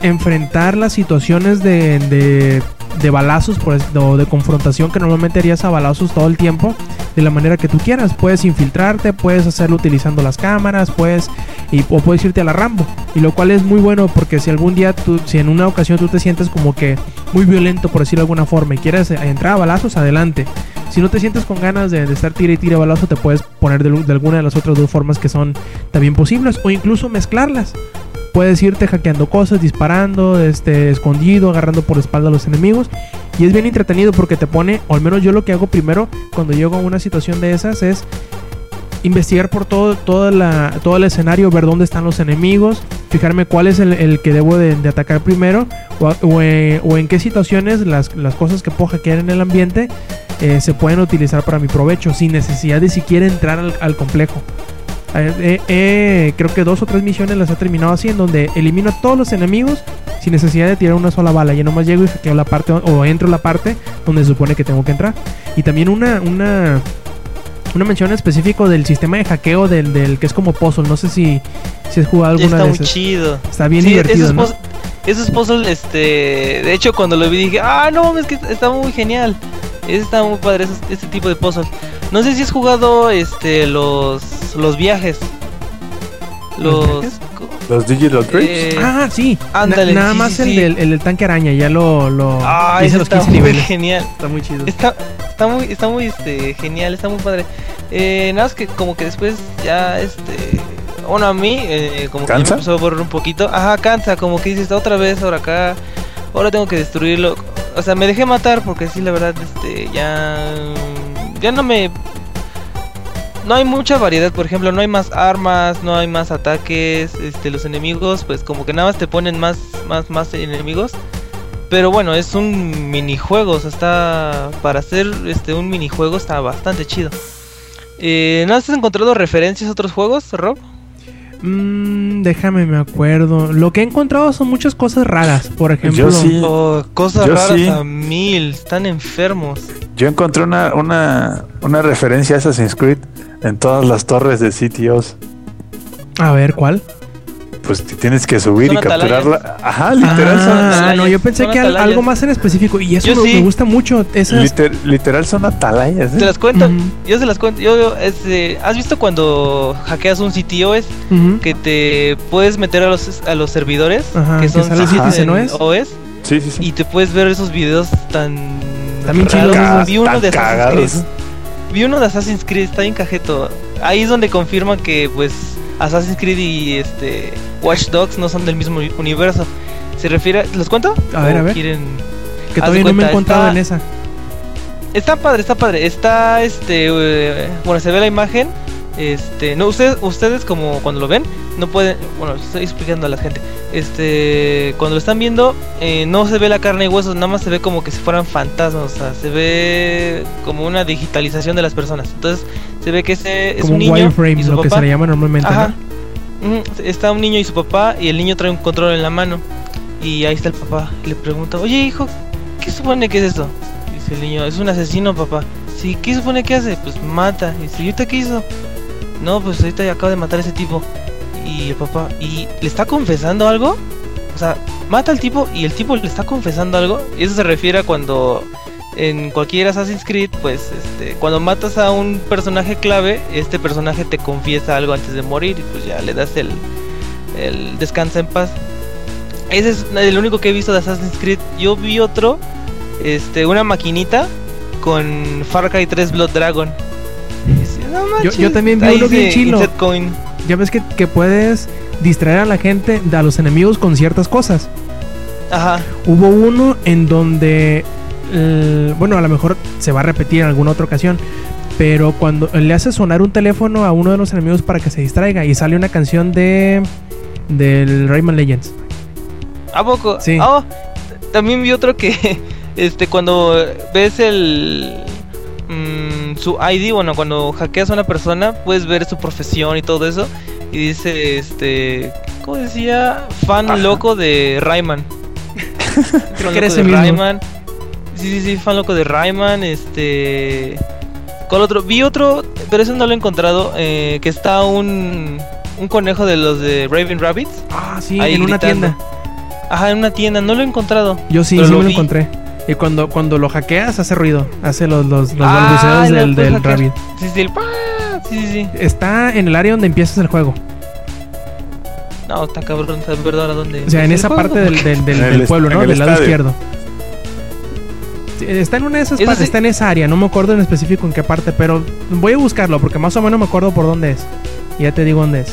enfrentar las situaciones de, de, de balazos por, o de confrontación que normalmente harías a balazos todo el tiempo de la manera que tú quieras. Puedes infiltrarte, puedes hacerlo utilizando las cámaras, puedes y, o puedes irte a la Rambo. Y lo cual es muy bueno porque si algún día, tú, si en una ocasión tú te sientes como que muy violento, por decirlo de alguna forma, y quieres entrar a balazos, adelante. Si no te sientes con ganas de, estar tira y tira balazo, te puedes poner de, de alguna de las otras dos formas que son también posibles o incluso mezclarlas. Puedes irte hackeando cosas, disparando, este, escondido, agarrando por la espalda a los enemigos. Y es bien entretenido porque te pone, o al menos yo lo que hago primero cuando llego a una situación de esas es investigar por todo, toda la, todo el escenario, ver dónde están los enemigos, fijarme cuál es el, que debo de, atacar primero eh, o en qué situaciones las, las cosas que puedo hackear en el ambiente eh, se pueden utilizar para mi provecho sin necesidad de siquiera entrar al complejo. Eh, eh, eh, creo que dos o tres misiones las he terminado así en donde elimino a todos los enemigos sin necesidad de tirar una sola bala. Ya nomás llego y hackeo la parte o- entro la parte donde se supone que tengo que entrar. Y también una, una, una mención específico del sistema de hackeo del, del que es como puzzle. No sé si, si has jugado alguna Está de muy esas. chido. Está bien Sí, divertido, esos Esos puzzles, este, de hecho cuando lo vi dije, ah, no mames, que está muy genial. Está muy padre, esos- este tipo de puzzles. No sé si has jugado, este, los, los viajes. ¿Los Los, viajes? Los Digital eh, Ah, sí. Na- ándale, nada sí, más sí, el, sí. Del, el del tanque araña. Ya lo, lo ah, hice los está 15 muy niveles. genial. Está muy chido. Está, está muy, está muy, este, genial, está muy padre. Eh, nada más que como que después ya, este, bueno, a mí, eh, como que me empezó a borrar un poquito. Ajá, cansa, como que dices, otra vez, ahora acá, ahora tengo que destruirlo. O sea, me dejé matar porque sí, la verdad, este, ya, ya no me... No hay mucha variedad, por ejemplo, no hay más armas, no hay más ataques, este, los enemigos, pues como que nada más te ponen más, más, más enemigos. Pero bueno, es un minijuego, o sea, está para hacer este un minijuego está bastante chido. Eh, ¿No has encontrado referencias a otros juegos, Rob? Mm, déjame, me acuerdo. Lo que he encontrado son muchas cosas raras. Por ejemplo, Yo sí. Oh, cosas Yo raras sí. a mil, están enfermos. Yo encontré una, una, una referencia a Assassin's Creed en todas las torres de CTOs. a ver, ¿cuál? Pues te tienes que subir Son y atalayas. capturarla. Ajá, literal ah, son. atalayas, no, yo pensé son que atalayas. algo más en específico. Y eso me, sí. me gusta mucho. Esas. liter- literal son atalayas. ¿eh? Te las cuento, yo se las cuento. Yo, yo, este, ¿Has visto cuando hackeas un sitio es que te puedes meter a los, a los servidores Ajá, que que son OS? OS Sí, sí, sí. y te puedes ver esos videos tan También raros. chidos. Vi uno Tan de Assassin's cagados. Creed. Vi uno de Assassin's Creed, está bien cajeto. Ahí es donde confirman que pues Assassin's Creed y este Watch Dogs no son del mismo uni- universo. Se refiere, ¿los cuento? A ver, ¿O a ver. Quieren... que todavía no me he encontrado en esa. Está padre, está padre. Está este eh, bueno, se ve la imagen. Este, no ustedes ustedes como cuando lo ven no pueden, bueno, estoy explicando a la gente. Este, cuando lo están viendo eh, no se ve la carne y huesos, nada más se ve como que si fueran fantasmas, o sea, se ve como una digitalización de las personas. Entonces, se ve que ese es Como un niño wireframe, y su lo que papá. se le llama normalmente. Ajá. Está un niño y su papá y el niño trae un control en la mano. Y ahí está el papá. Le pregunta, oye hijo, ¿qué supone que es esto? Dice el niño, es un asesino papá. Sí, ¿qué supone que hace? Pues mata. Y dice, ¿y ahorita qué hizo? No, pues ahorita acaba de matar a ese tipo. Y el papá, ¿y le está confesando algo? O sea, mata al tipo y el tipo le está confesando algo. Y eso se refiere a cuando en cualquier Assassin's Creed, pues este, cuando matas a un personaje clave, este personaje te confiesa algo antes de morir y pues ya le das el, el descansa en paz. Ese es el único que he visto de Assassin's Creed. Yo vi otro, este, una maquinita con Far Cry 3 Blood Dragon. Y dice, "No manches", yo también vi uno bien dice, chilo. "Insert coin". Ya ves que, que puedes distraer a la gente, a los enemigos con ciertas cosas. Ajá. Hubo uno en donde, eh, bueno, a lo mejor se va a repetir en alguna otra ocasión, pero cuando le hace sonar un teléfono a uno de los enemigos para que se distraiga y sale una canción de del Rayman Legends. ¿A poco? Sí. Ah, también vi otro que, este, cuando ves el mm, su ID, bueno, cuando hackeas a una persona, puedes ver su profesión y todo eso. Y dice, este, ¿cómo decía? Fan Ajá. loco de Rayman. Creo que era ese mismo. Rayman. Sí, sí, sí, fan loco de Rayman, este... ¿Cuál otro? Vi otro, pero ese no lo he encontrado, eh, que está un, un conejo de los de Raven Rabbits. Ah, sí, Ahí en una gritando. tienda. Ajá, en una tienda, no lo he encontrado. Yo sí, sí lo me lo vi. encontré. Y cuando, cuando lo hackeas hace ruido, hace los, los, los Ah, balbuceos lo del, del. Rabbit. Sí, sí, el pa- Sí, sí, sí. Está en el área donde empiezas el juego. No, está cabrón, está verdad a dónde. O sea, en ¿El esa juego? parte del, del, del- pueblo, ¿no? el Del lado estadio. izquierdo. Está en una de esas partes, sí. está en esa área, no me acuerdo en específico en qué parte, pero voy a buscarlo porque más o menos me acuerdo por dónde es. Y ya te digo dónde es.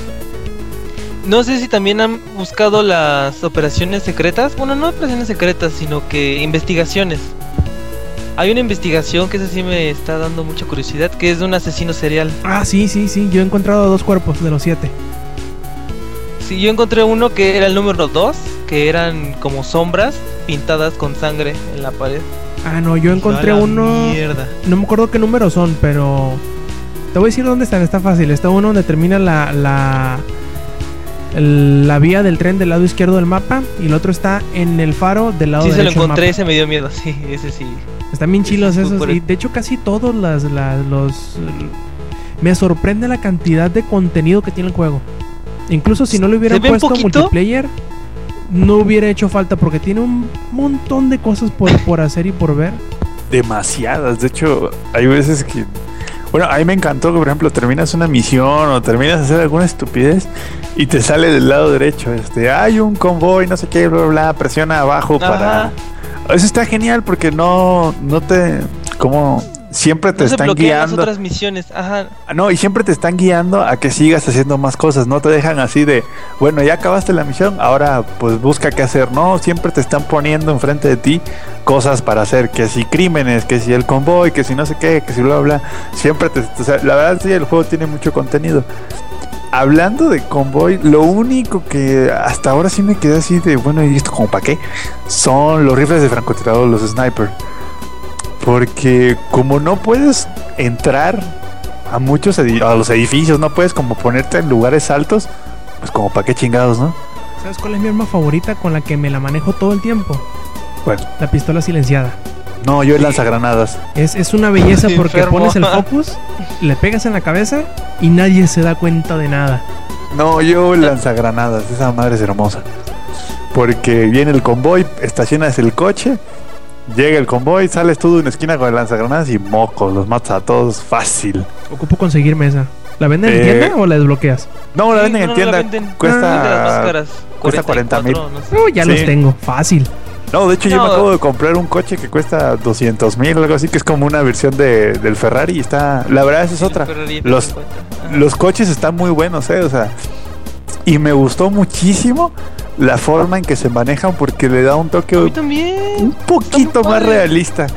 No sé si también han buscado las operaciones secretas. Bueno, no operaciones secretas, sino que investigaciones. Hay una investigación que esa sí me está dando mucha curiosidad, que es de un asesino serial. Ah, sí, sí, sí. Yo he encontrado dos cuerpos de los siete. Sí, yo encontré uno que era el número 2, que eran como sombras pintadas con sangre en la pared. Ah, no, yo encontré uno. Mierda. No me acuerdo qué números son, pero. Te voy a decir dónde están, está fácil. Está uno donde termina la. la el- la vía del tren del lado izquierdo del mapa y el otro está en el faro del lado Sí, se lo derecho del encontré, ese me dio miedo, sí, ese sí. Están bien chilos es esos. Y de hecho, casi todos las, las- los. Me sorprende la cantidad de contenido que tiene el juego. Incluso si no le hubieran ¿Se puesto multiplayer, no hubiera hecho falta porque tiene un montón de cosas por, por hacer y por ver. demasiadas. De hecho, hay veces que. Bueno, a mí me encantó que, por ejemplo, terminas una misión o terminas de hacer alguna estupidez y te sale del lado derecho. Este, hay un convoy, no sé qué, bla, bla, bla, presiona abajo para. Eso está genial porque no, no te. Como siempre te No están las guiando. otras misiones, ajá. No, y siempre te están guiando a que sigas haciendo más cosas, no te dejan así de, bueno, ya acabaste la misión, ahora pues busca qué hacer, no, siempre te están poniendo enfrente de ti cosas para hacer, que si crímenes, que si el convoy, que si no sé qué, que si bla bla, siempre te, o sea, la verdad sí, el juego tiene mucho contenido. Hablando de convoy, lo único que hasta ahora sí me quedé así de, bueno, ¿y esto como para qué? Son los rifles de francotirador, los sniper. Porque como no puedes entrar a muchos a los edificios, no puedes como ponerte en lugares altos, pues como para qué chingados, ¿no? ¿Sabes cuál es mi arma favorita con la que me la manejo todo el tiempo? Bueno, La pistola silenciada. No, yo el lanzagranadas. Es, es una belleza porque Enfermo. pones el focus, le pegas en la cabeza y nadie se da cuenta de nada. No, yo el lanzagranadas, esa madre es hermosa. Porque viene el convoy, estacionas el coche, llega el convoy, sales tú de una esquina con el lanzagranadas y mocos, los matas a todos fácil. Ocupo conseguirme esa. ¿La venden en Eh, tienda o la desbloqueas? No, la Sí, venden no, en no tienda, la venden. cuesta... Caras, cuesta 40,000. 44, no sé. Oh, ya Sí. los tengo. Fácil. No, de hecho yo me acabo de comprar un coche que cuesta 200 mil o algo así, que es como una versión de, del Ferrari y está... La verdad, esa es otra. Los, F50. Ajá. los coches están muy buenos, ¿eh? O sea, y me gustó muchísimo la forma en que se manejan porque le da un toque A mí un poquito más padre. realista.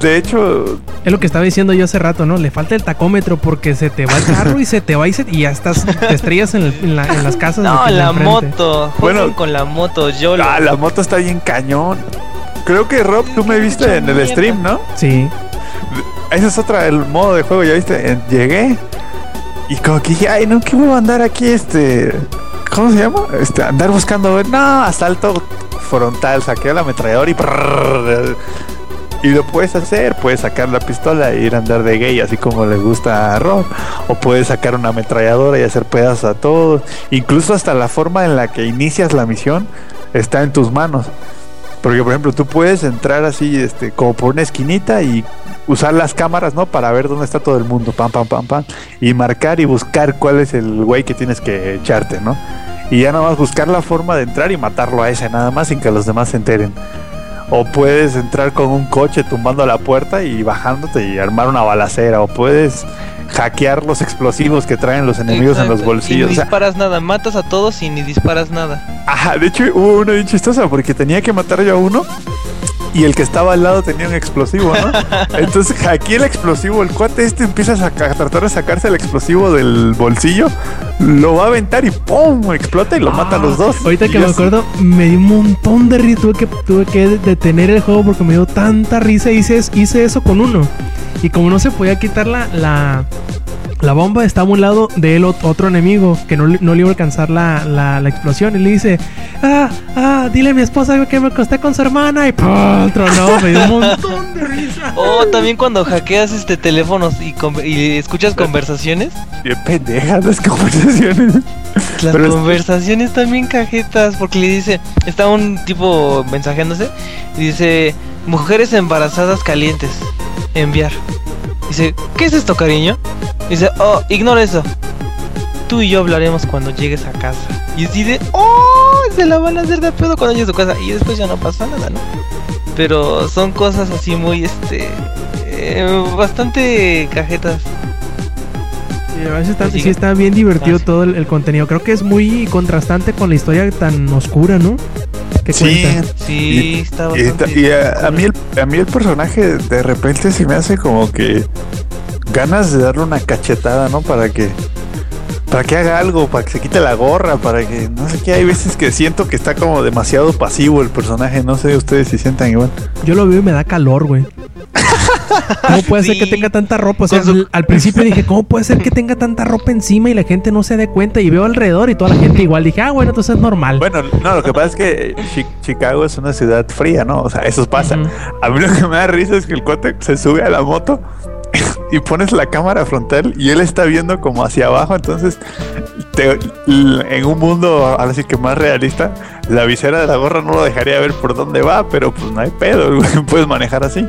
De hecho, Es lo que estaba diciendo yo hace rato, ¿no? Le falta el tacómetro porque se te va el carro y se te va y, se- y ya estás, te estrellas en, el- en la- en las casas. de No, de la moto. Bueno. Con la moto, yo ah, la moto está bien cañón. Creo que Rob, tú me viste en el stream, ¿no? Sí. Ese es otra, el modo de juego, ya viste. Llegué y como que dije, ay, no, ¿qué voy a andar aquí? Este, ¿cómo se llama? Este, andar buscando, no, asalto frontal, saqué la ametralladora y y lo puedes hacer, puedes sacar la pistola e ir a andar de gay, así como le gusta a Rob, o puedes sacar una ametralladora y hacer pedazos a todos, incluso hasta la forma en la que inicias la misión está en tus manos. Porque por ejemplo, tú puedes entrar así, este, como por una esquinita y usar las cámaras, ¿no? Para ver dónde está todo el mundo, pam, pam, pam, pam. Y marcar y buscar cuál es el güey que tienes que echarte, ¿no? Y ya nada más buscar la forma de entrar y matarlo a ese, nada más sin que los demás se enteren. O puedes entrar con un coche tumbando la puerta y bajándote y armar una balacera. O puedes hackear los explosivos que traen los enemigos en los bolsillos. Y O sea, disparas nada, matas a todos y ni disparas nada. Ajá, de hecho hubo una bien chistosa porque tenía que matar yo a uno y el que estaba al lado tenía un explosivo, ¿no? Entonces hackeé el explosivo, el cuate este empieza a, saca- a tratar de sacarse el explosivo del bolsillo, lo va a aventar y ¡pum! explota y lo mata a los dos. Ahorita que me así- acuerdo, me dio un montón de risa. Tuve que, tuve que detener el juego porque me dio tanta risa. Hice, hice eso con uno. Y como no se podía quitar la, la, la bomba, estaba a un lado de él ot- otro enemigo que no, le- no le iba a alcanzar la, la, la explosión. Y le dice: Ah, ah, dile a mi esposa que me acosté con su hermana. Y ¡pum! Tronó. Me dio un montón de risa. O también cuando hackeas este teléfonos y, y escuchas conversaciones. Bien pendejas las conversaciones. Las Pero es- conversaciones también cajetas, porque le dice, está un tipo mensajeándose y dice, mujeres embarazadas calientes, enviar. Dice, ¿qué es esto, cariño? Dice, oh, ignora eso. Tú y yo hablaremos cuando llegues a casa. Y de, oh, se la van a hacer de pedo cuando llegue a su casa. Y después ya no pasa nada, ¿no? Pero son cosas así muy, este, eh, bastante cajetas. Sí, a veces está, sí está bien divertido Ah, sí. todo el, el contenido. Creo que es muy contrastante con la historia tan oscura, ¿no? ¿Qué Sí, cuenta? Sí, Y- está y, bastante. y a, a mí el, a mí el personaje de repente se me hace como que ganas de darle una cachetada, ¿no? Para que para que haga algo, para que se quite la gorra, para que no sé qué. Hay veces que siento que está como demasiado pasivo el personaje. No sé ustedes si sientan igual. Yo lo veo y me da calor, güey. ¿Cómo puede ser que tenga tanta ropa? O sea, su- al- al principio dije, ¿cómo puede ser que tenga tanta ropa encima y la gente no se dé cuenta? Y veo alrededor y toda la gente igual. Dije, ah, bueno, entonces es normal. Bueno, no, lo que pasa es que Chi- Chicago es una ciudad fría, ¿no? O sea, eso pasa. A mí lo que me da risa es que el cuate se sube a la moto y pones la cámara frontal y él está viendo como hacia abajo. Entonces, te- en un mundo ahora sí que más realista, la visera de la gorra no lo dejaría ver por dónde va, pero pues no hay pedo, puedes manejar así.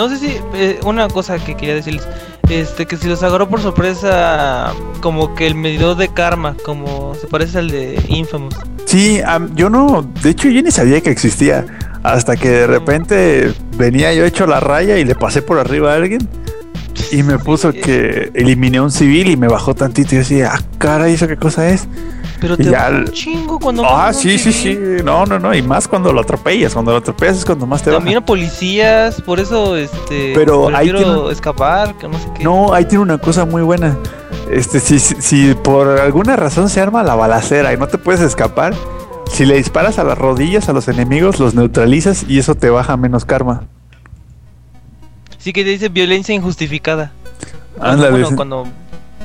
No sé si eh, una cosa que quería decirles, este que si los agarró por sorpresa como que el medidor de karma, como se parece al de Infamous. Sí, am- yo no, de hecho yo ni sabía que existía. Hasta que de repente venía yo hecho la raya y le pasé por arriba a alguien y me puso que eliminé a un civil y me bajó tantito y yo decía, ah, caray, ¿eso qué cosa es? Pero te baja un chingo cuando Ah, sí, sí, sí, no, no, no, y más cuando lo atropellas, cuando lo atropellas es cuando más te También baja. a policías, por eso este Pero ahí tiene- escapar, que no sé qué. No, ahí tiene una cosa muy buena. Este, si, si, si por alguna razón se arma la balacera y no te puedes escapar, si le disparas a las rodillas a los enemigos, los neutralizas y eso te baja menos karma. Sí que te dice violencia injustificada. Ándale, bueno, cuando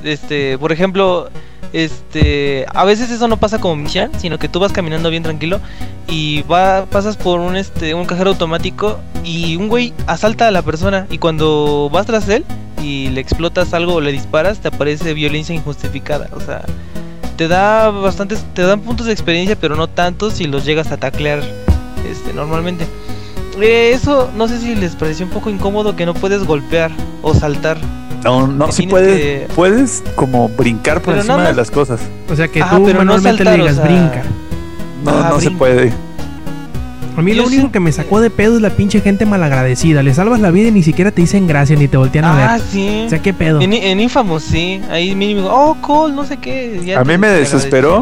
este, por ejemplo, este, a veces eso no pasa como misión, sino que tú vas caminando bien tranquilo y va pasas por un este un cajero automático y un güey asalta a la persona y cuando vas tras él y le explotas algo o le disparas, te aparece violencia injustificada, o sea, te da bastantes te dan puntos de experiencia, pero no tantos si los llegas a taclear este normalmente. Eh, eso no sé si les pareció un poco incómodo que no puedes golpear o saltar. No, no, sí puedes, que- puedes como brincar por Pero encima de las cosas. O sea, que Ajá, tú pero no manualmente saltar, le o digas, sea, brinca. No, Ah, no se puede. A mí lo único que me sacó de pedo es la pinche gente malagradecida. Le salvas la vida y ni siquiera te dicen gracias ni te voltean a Ah, ver. sí. O sea, ¿qué pedo? En, en Infamous, sí. Ahí mínimo, oh, Cole, no sé qué. ya A mí me desesperó.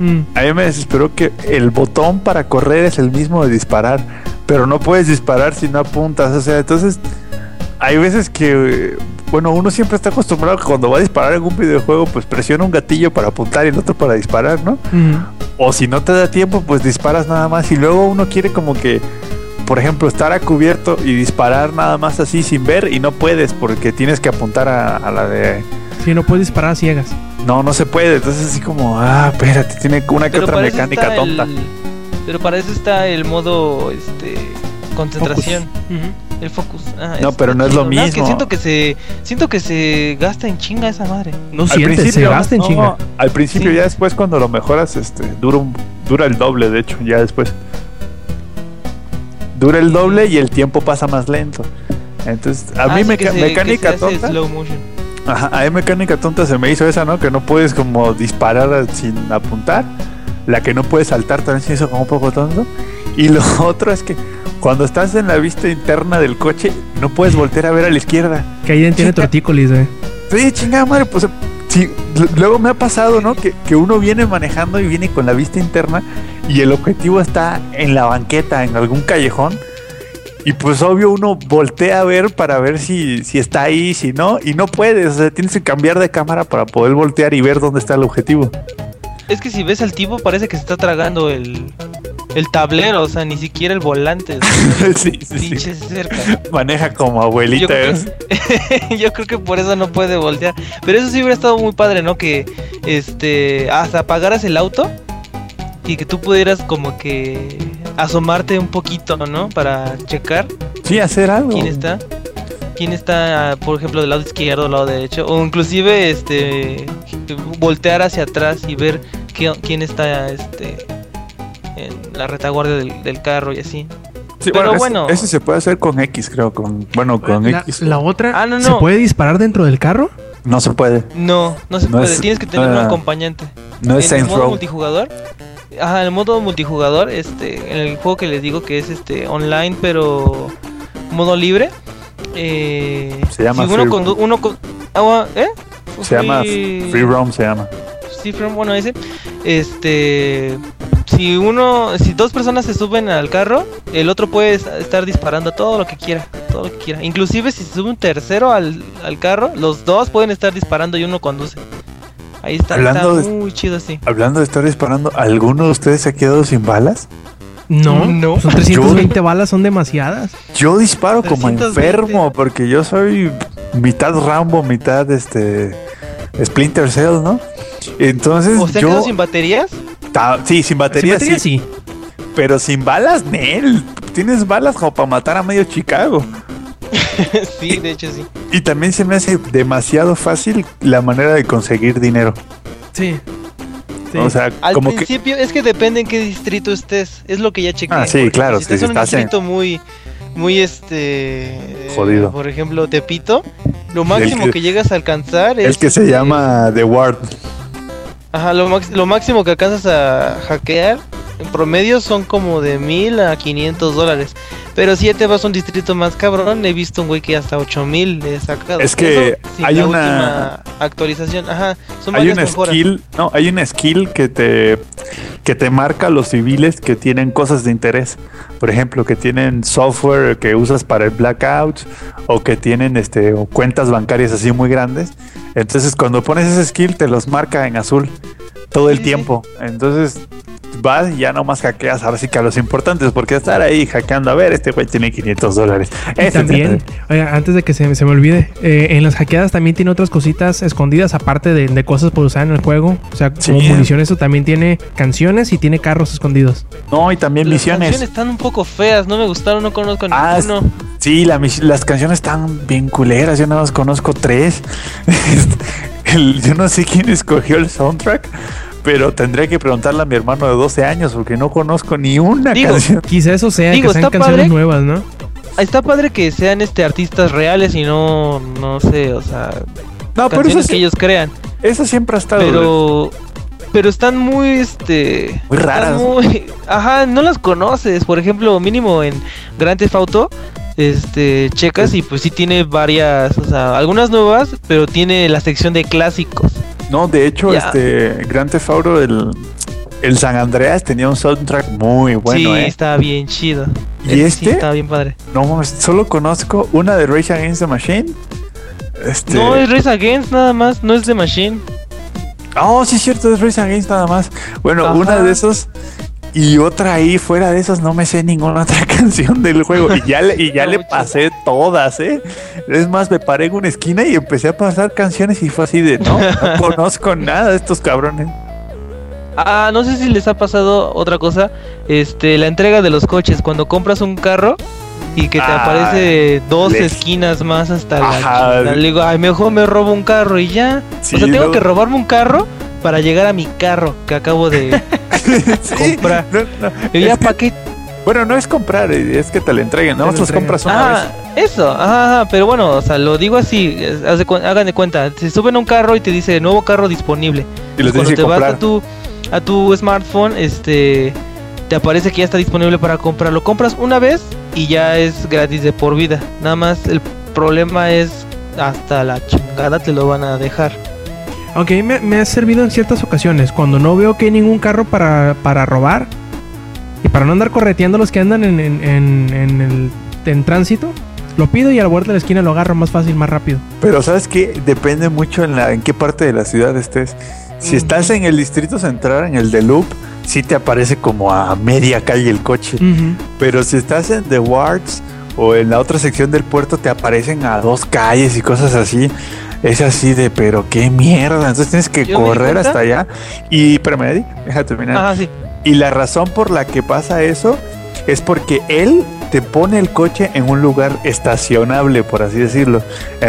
Mm. A mí me desesperó que el botón para correr es el mismo de disparar, pero no puedes disparar si no apuntas. O sea, entonces hay veces que, bueno, uno siempre está acostumbrado que cuando va a disparar en un videojuego, pues presiona un gatillo para apuntar y el otro para disparar, ¿no? O si no te da tiempo, pues disparas nada más y luego uno quiere como que, por ejemplo, estar a cubierto y disparar nada más así sin ver y no puedes porque tienes que apuntar a, a la de... Sí, no puedes disparar a ciegas. No, no se puede. Entonces así como, ah, espérate, tiene una que Pero otra mecánica tonta. el- pero para eso está el modo, este, concentración. Ujú, El focus. Ah, No, pero no es lo mismo. que siento que se, siento que se gasta en chinga esa madre. No Al sientes, se gasta en no, chinga. Al principio, Sí. ya después cuando lo mejoras, este, dura, un- dura el doble, de hecho, ya después. Dura el doble y el tiempo pasa más lento. Entonces, a Ah, mí sí, meca- que se- que mecánica se hace tonta. slow motion. Ajá, a mí mecánica tonta se me hizo esa, ¿no? Que no puedes como disparar sin apuntar. La que no puedes saltar también se hizo como un poco tonto. Y lo otro es que cuando estás en la vista interna del coche, no puedes voltear a ver a la izquierda. Que ahí tiene tortícolis, güey. Sí, chingada madre, pues sí, luego me ha pasado, ¿no? Que, que uno viene manejando y viene con la vista interna y el objetivo está en la banqueta, en algún callejón. Y pues obvio uno voltea a ver para ver si, si está ahí, si no, y no puedes, o sea, tienes que cambiar de cámara para poder voltear y ver dónde está el objetivo. Es que si ves al tipo parece que se está tragando el, el tablero, o sea, ni siquiera el volante. sí, sí, sí. pinche cerca. Maneja como Yo abuelita. creo, ¿eh? que, yo creo que por eso no puede voltear. Pero eso sí hubiera estado muy padre, ¿no? Que este hasta apagaras el auto y que tú pudieras como que asomarte un poquito, ¿no? Para checar Sí, hacer algo. quién está. Quién está, por ejemplo, del lado izquierdo del lado derecho. O inclusive este voltear hacia atrás y ver qué- quién está este en la retaguardia del, del carro y así. Sí, pero ese- bueno. Ese, se puede hacer con X, creo. Con, bueno, con La, X. la otra, Ah, no, ¿se no. puede disparar dentro del carro? No se puede. No, no se No puede. es- Tienes que tener un acompañante. No es en el Saints modo Row. multijugador. Ajá, el modo multijugador, este, en el juego que les digo que es este online, pero modo libre. Eh, Se llama si uno Free- con uno con ah, ¿eh? Se llama Free Roam, se llama. Sí, Free Roam, bueno ese. Este si uno, si dos personas se suben al carro, el otro puede es- estar disparando todo lo que quiera, todo lo que quiera. Inclusive si se sube un tercero al, al carro, los dos pueden estar disparando y uno conduce. Ahí está, Hablando está de- muy chido así. Hablando de estar disparando, ¿alguno de ustedes se ha quedado sin balas? No, No. son 320 balas, son demasiadas. Yo disparo como 320. enfermo porque yo soy mitad Rambo, mitad este Splinter Cell, ¿no? Entonces ¿O se yo quedado sin baterías? Ta- sí, sin batería, Sin batería, sí, sí. pero sin balas, Nel. Tienes balas como para matar a medio Chicago. sí, de hecho sí. Y también se me hace demasiado fácil la manera de conseguir dinero. Sí. Sí. O sea, Al como que principio es que depende en qué distrito estés. Es lo que ya chequé. Ah, sí, Porque claro, Si sí, estás en un en- distrito muy, muy este. eh, Jodido. Por ejemplo, Tepito. Lo máximo que- que, llegas a alcanzar es. el que se llama The Ward. Ajá, lo, max- lo máximo que alcanzas a hackear en promedio son como de mil a 500 dólares. Pero si ya te vas a un distrito más cabrón, he visto un güey que hasta 8000 le he sacado. Es que Eso hay una- actualización. Ajá, son Hay una mejoras. skill, no, hay una skill que te que te marca a los civiles que tienen cosas de interés. Por ejemplo, que tienen software que usas para el blackout o que tienen este o cuentas bancarias así muy grandes. Entonces, cuando pones ese skill te los marca en azul todo el sí, tiempo. Entonces, vas y ya nomás hackeas ahora sí que a los importantes, porque estar ahí hackeando, a ver, este güey tiene 500 dólares. Este también, oiga, antes de que se, se me olvide, eh, en las hackeadas también tiene otras cositas escondidas aparte de, de cosas por usar en el juego. O sea, como munición, eso también tiene canciones y tiene carros escondidos. No, y también Las misiones. canciones están un poco feas, no me gustaron, no conozco Ah, ninguno. Sí, la las canciones están bien culeras. Yo nada más conozco tres. El- yo no sé quién escogió el soundtrack, pero tendría que preguntarle a mi hermano de 12 años porque no conozco ni una Digo, canción. Quizá eso sea Digo, que sean canciones padre. nuevas, ¿no? Está padre que sean este artistas reales y no, no sé, o sea, No, pero eso, canciones que sí- ellos crean. eso siempre ha estado. Pero pero están muy este Muy raras. muy- ajá, no las conoces, por ejemplo, mínimo en Grand Theft Auto este checas y pues sí tiene varias, o sea, algunas nuevas, pero tiene la sección de clásicos. No, de hecho, este Grand Theft Auto, el, el San Andreas tenía un soundtrack muy bueno, sí, ¿eh? está bien chido. ¿Y este? Sí, está bien padre. No, solo conozco una de Rage Against the Machine. Este... No, es Race Against nada más, no es de Machine. Oh, sí, es cierto, es Race Against nada más. Bueno, Ajá. una de esos y otra ahí, fuera de esas, no me sé ninguna otra canción del juego. Y ya, le, y ya No, le pasé todas, ¿eh? Es más, me paré en una esquina y empecé a pasar canciones y fue así de, no, no conozco nada de estos cabrones. Ah, no sé si les ha pasado otra cosa, este, la entrega de los coches, cuando compras un carro y que te Ah, aparece dos les- esquinas más hasta la Ajá. chingada. Le digo, ay, mejor me robo un carro y ya. Sí, o sea, tengo no. que robarme un carro para llegar a mi carro que acabo de Sí, comprar. no, no, Y ya es que- pa' qué. bueno, no es comprar, eh, es que te lo entreguen, ¿no? Entregan. compras una Ah, eso, ajá, ajá, pero bueno, o sea, lo digo así, haz de hagan de cuenta, se suben a un carro y te dice nuevo carro disponible. vez y los Cuando te vas a tu, a tu smartphone, este te aparece que ya está disponible para comprar. Lo compras una vez y ya es gratis de por vida. Nada más el problema es hasta la chingada te lo van a dejar. Aunque me, me ha servido en ciertas ocasiones. Cuando no veo que hay ningún carro para, para robar y para no andar correteando los que andan en, en, en- en el en tránsito, lo pido y a la vuelta de la esquina lo agarro más fácil, más rápido. Pero sabes que depende mucho en, la, en qué parte de la ciudad estés. Si estás en el distrito central, en el de Loop, sí te aparece como a media calle el coche. Pero si estás en The Wards o en la otra sección del puerto, te aparecen a dos calles y cosas así. Es así de, pero qué mierda. Entonces tienes que Yo me correr hasta allá. Y, espérame, Eddie, deja terminar. Ajá, sí. Y la razón por la que pasa eso es porque él te pone el coche en un lugar estacionable, por así decirlo.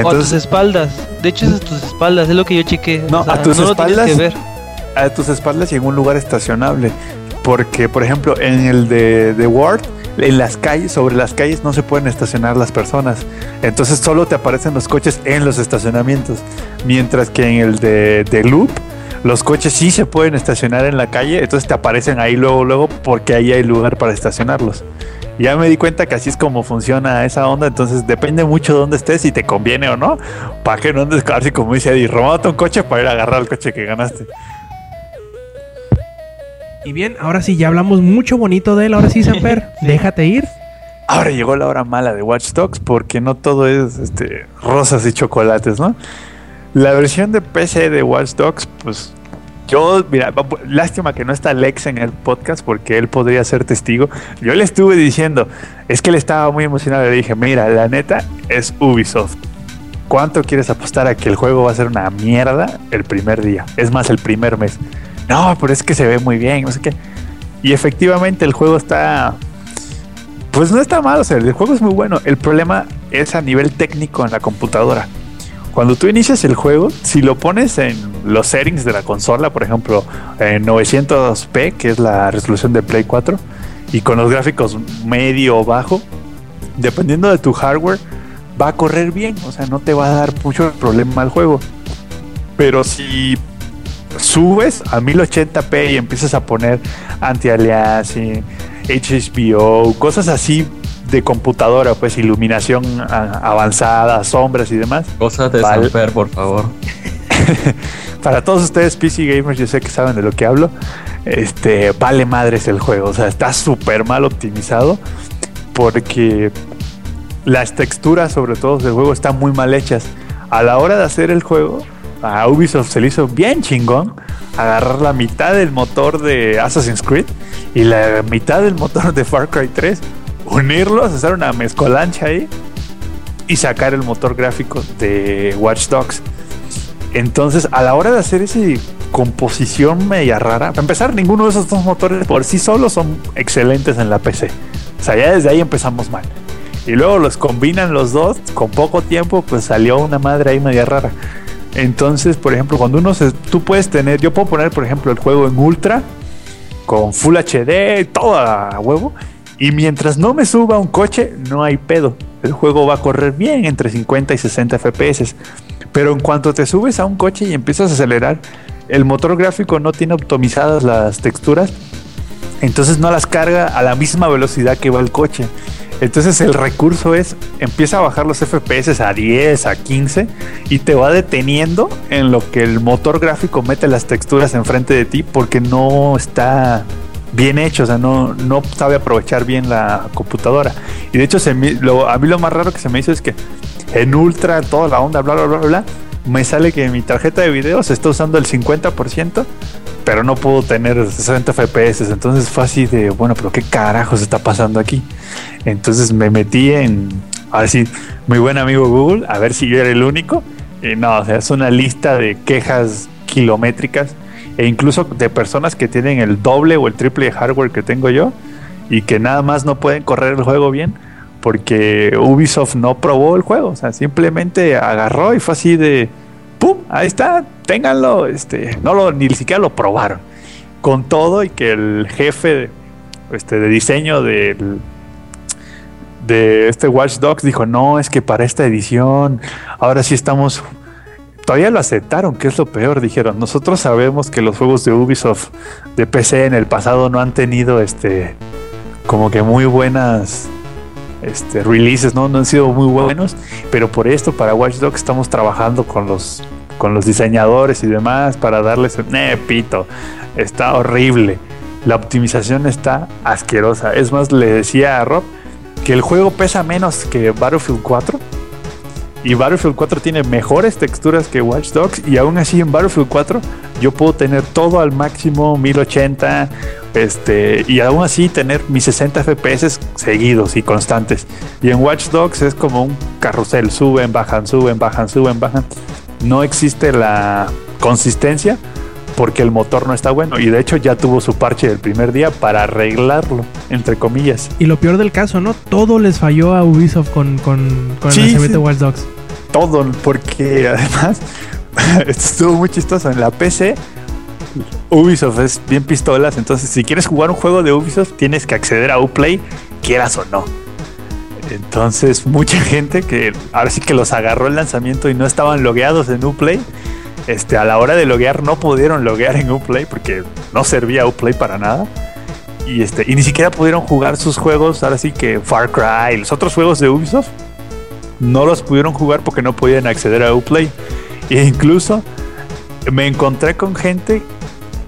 o a tus espaldas. De hecho, es a tus espaldas, es lo que yo chequé. No, O sea, a tus no lo tienes espaldas. que ver. a tus espaldas y en un lugar estacionable. Porque, por ejemplo, en el de, de Ward, en las calles, sobre las calles no se pueden estacionar las personas. Entonces solo te aparecen los coches en los estacionamientos. Mientras que en el de, de Loop, los coches sí se pueden estacionar en la calle. Entonces te aparecen ahí luego, luego, porque ahí hay lugar para estacionarlos. Ya me di cuenta que así es como funciona esa onda. Entonces depende mucho de dónde estés, si te conviene o no. Para que no andes así como dice Eddie, robándote un coche para ir a agarrar el coche que ganaste. Y bien, ahora sí, ya hablamos mucho bonito de él. Ahora sí, Samper, déjate ir. Ahora llegó la hora mala de Watch Dogs porque no todo es este, rosas y chocolates, ¿no? La versión de PC de Watch Dogs, pues yo, mira, lástima que no está Lex en el podcast porque él podría ser testigo. Yo le estuve diciendo, es que él estaba muy emocionado. Le dije, mira, la neta es Ubisoft. ¿Cuánto quieres apostar a que el juego va a ser una mierda el primer día? Es más, el primer mes. No, pero es que se ve muy bien, no sé qué. Y efectivamente el juego está pues no está mal, o sea, el juego es muy bueno. El problema es a nivel técnico en la computadora. Cuando tú inicias el juego, si lo pones en los settings de la consola, por ejemplo, en 900p, que es la resolución de Play 4, y con los gráficos medio o bajo, dependiendo de tu hardware, va a correr bien, o sea, no te va a dar mucho problema al juego. Pero si subes a 1080p y empiezas a poner anti-aliasing, HBO, cosas así de computadora, pues iluminación avanzada, sombras y demás. Cosas de Vale. Samper, por favor. Para todos ustedes PC gamers, yo sé que saben de lo que hablo. Este, vale madres el juego, o sea, está súper mal optimizado porque las texturas, sobre todo del juego, están muy mal hechas. A la hora de hacer el juego, a Ubisoft se le hizo bien chingón agarrar la mitad del motor de Assassin's Creed y la mitad del motor de Far Cry 3, unirlos, hacer una mezcolancha ahí y sacar el motor gráfico de Watch Dogs. Entonces, a la hora de hacer esa composición media rara, para empezar, ninguno de esos dos motores por sí solos son excelentes en la PC. O sea, ya desde ahí empezamos mal. Y luego los combinan los dos, con poco tiempo, pues salió una madre ahí media rara. Entonces, por ejemplo, cuando uno se. Tú puedes tener. Yo puedo poner, por ejemplo, el juego en Ultra, con Full HD, todo a huevo. Y mientras no me suba un coche, no hay pedo. El juego va a correr bien entre 50 y 60 FPS. Pero en cuanto te subes a un coche y empiezas a acelerar, el motor gráfico no tiene optimizadas las texturas. Entonces no las carga a la misma velocidad que va el coche. Entonces el recurso es, empieza a bajar los FPS a 10, a 15 y te va deteniendo en lo que el motor gráfico mete las texturas enfrente de ti porque no está bien hecho, o sea, no, no sabe aprovechar bien la computadora. Y de hecho, a mí lo más raro que se me hizo es que en ultra, toda la onda, bla, bla, bla, bla, me sale que mi tarjeta de video se está usando el 50%, pero no puedo tener 60 FPS. Entonces fue así de, bueno, pero ¿qué carajos está pasando aquí? Entonces me metí en, ahora sí, mi buen amigo Google, a ver si yo era el único. Y no, o sea, es una lista de quejas kilométricas e incluso de personas que tienen el doble o el triple de hardware que tengo yo y que nada más no pueden correr el juego bien porque Ubisoft no probó el juego, o sea, simplemente agarró y fue así de pum, ahí está, ténganlo, este, no lo ni siquiera lo probaron. Con todo y que el jefe este, de diseño del de este Watch Dogs dijo, "No, es que para esta edición ahora sí estamos Todavía lo aceptaron, que es lo peor. Dijeron, nosotros sabemos que los juegos de Ubisoft de PC en el pasado no han tenido este como que muy buenas este, releases, ¿no? no han sido muy buenos, pero por esto para Watch Dogs estamos trabajando con los con los diseñadores y demás para darles eh, pito. Está horrible. La optimización está asquerosa. Es más, le decía a Rob que el juego pesa menos que Battlefield 4 y Battlefield 4 tiene mejores texturas que Watch Dogs y aún así en Battlefield 4 yo puedo tener todo al máximo 1080 este y aún así tener mis 60 FPS seguidos y constantes y en Watch Dogs es como un carrusel suben bajan suben bajan suben bajan no existe la consistencia porque el motor no está bueno y de hecho ya tuvo su parche del primer día para arreglarlo entre comillas Y lo peor del caso, ¿no? Todo les falló a Ubisoft con, con, con Sí, el lanzamiento de Watch Dogs. todo, porque además esto estuvo muy chistoso. En la PC, Ubisoft es bien pistolas. Entonces, si quieres jugar un juego de Ubisoft, tienes que acceder a Uplay, quieras o no. Entonces, mucha gente que ahora sí que los agarró el lanzamiento y no estaban logueados en Uplay. Este, a la hora de loguear no pudieron loguear en Uplay porque no servía Uplay para nada. Y, este, y ni siquiera pudieron jugar sus juegos, ahora sí que Far Cry, los otros juegos de Ubisoft, no los pudieron jugar porque no podían acceder a Uplay. E incluso me encontré con gente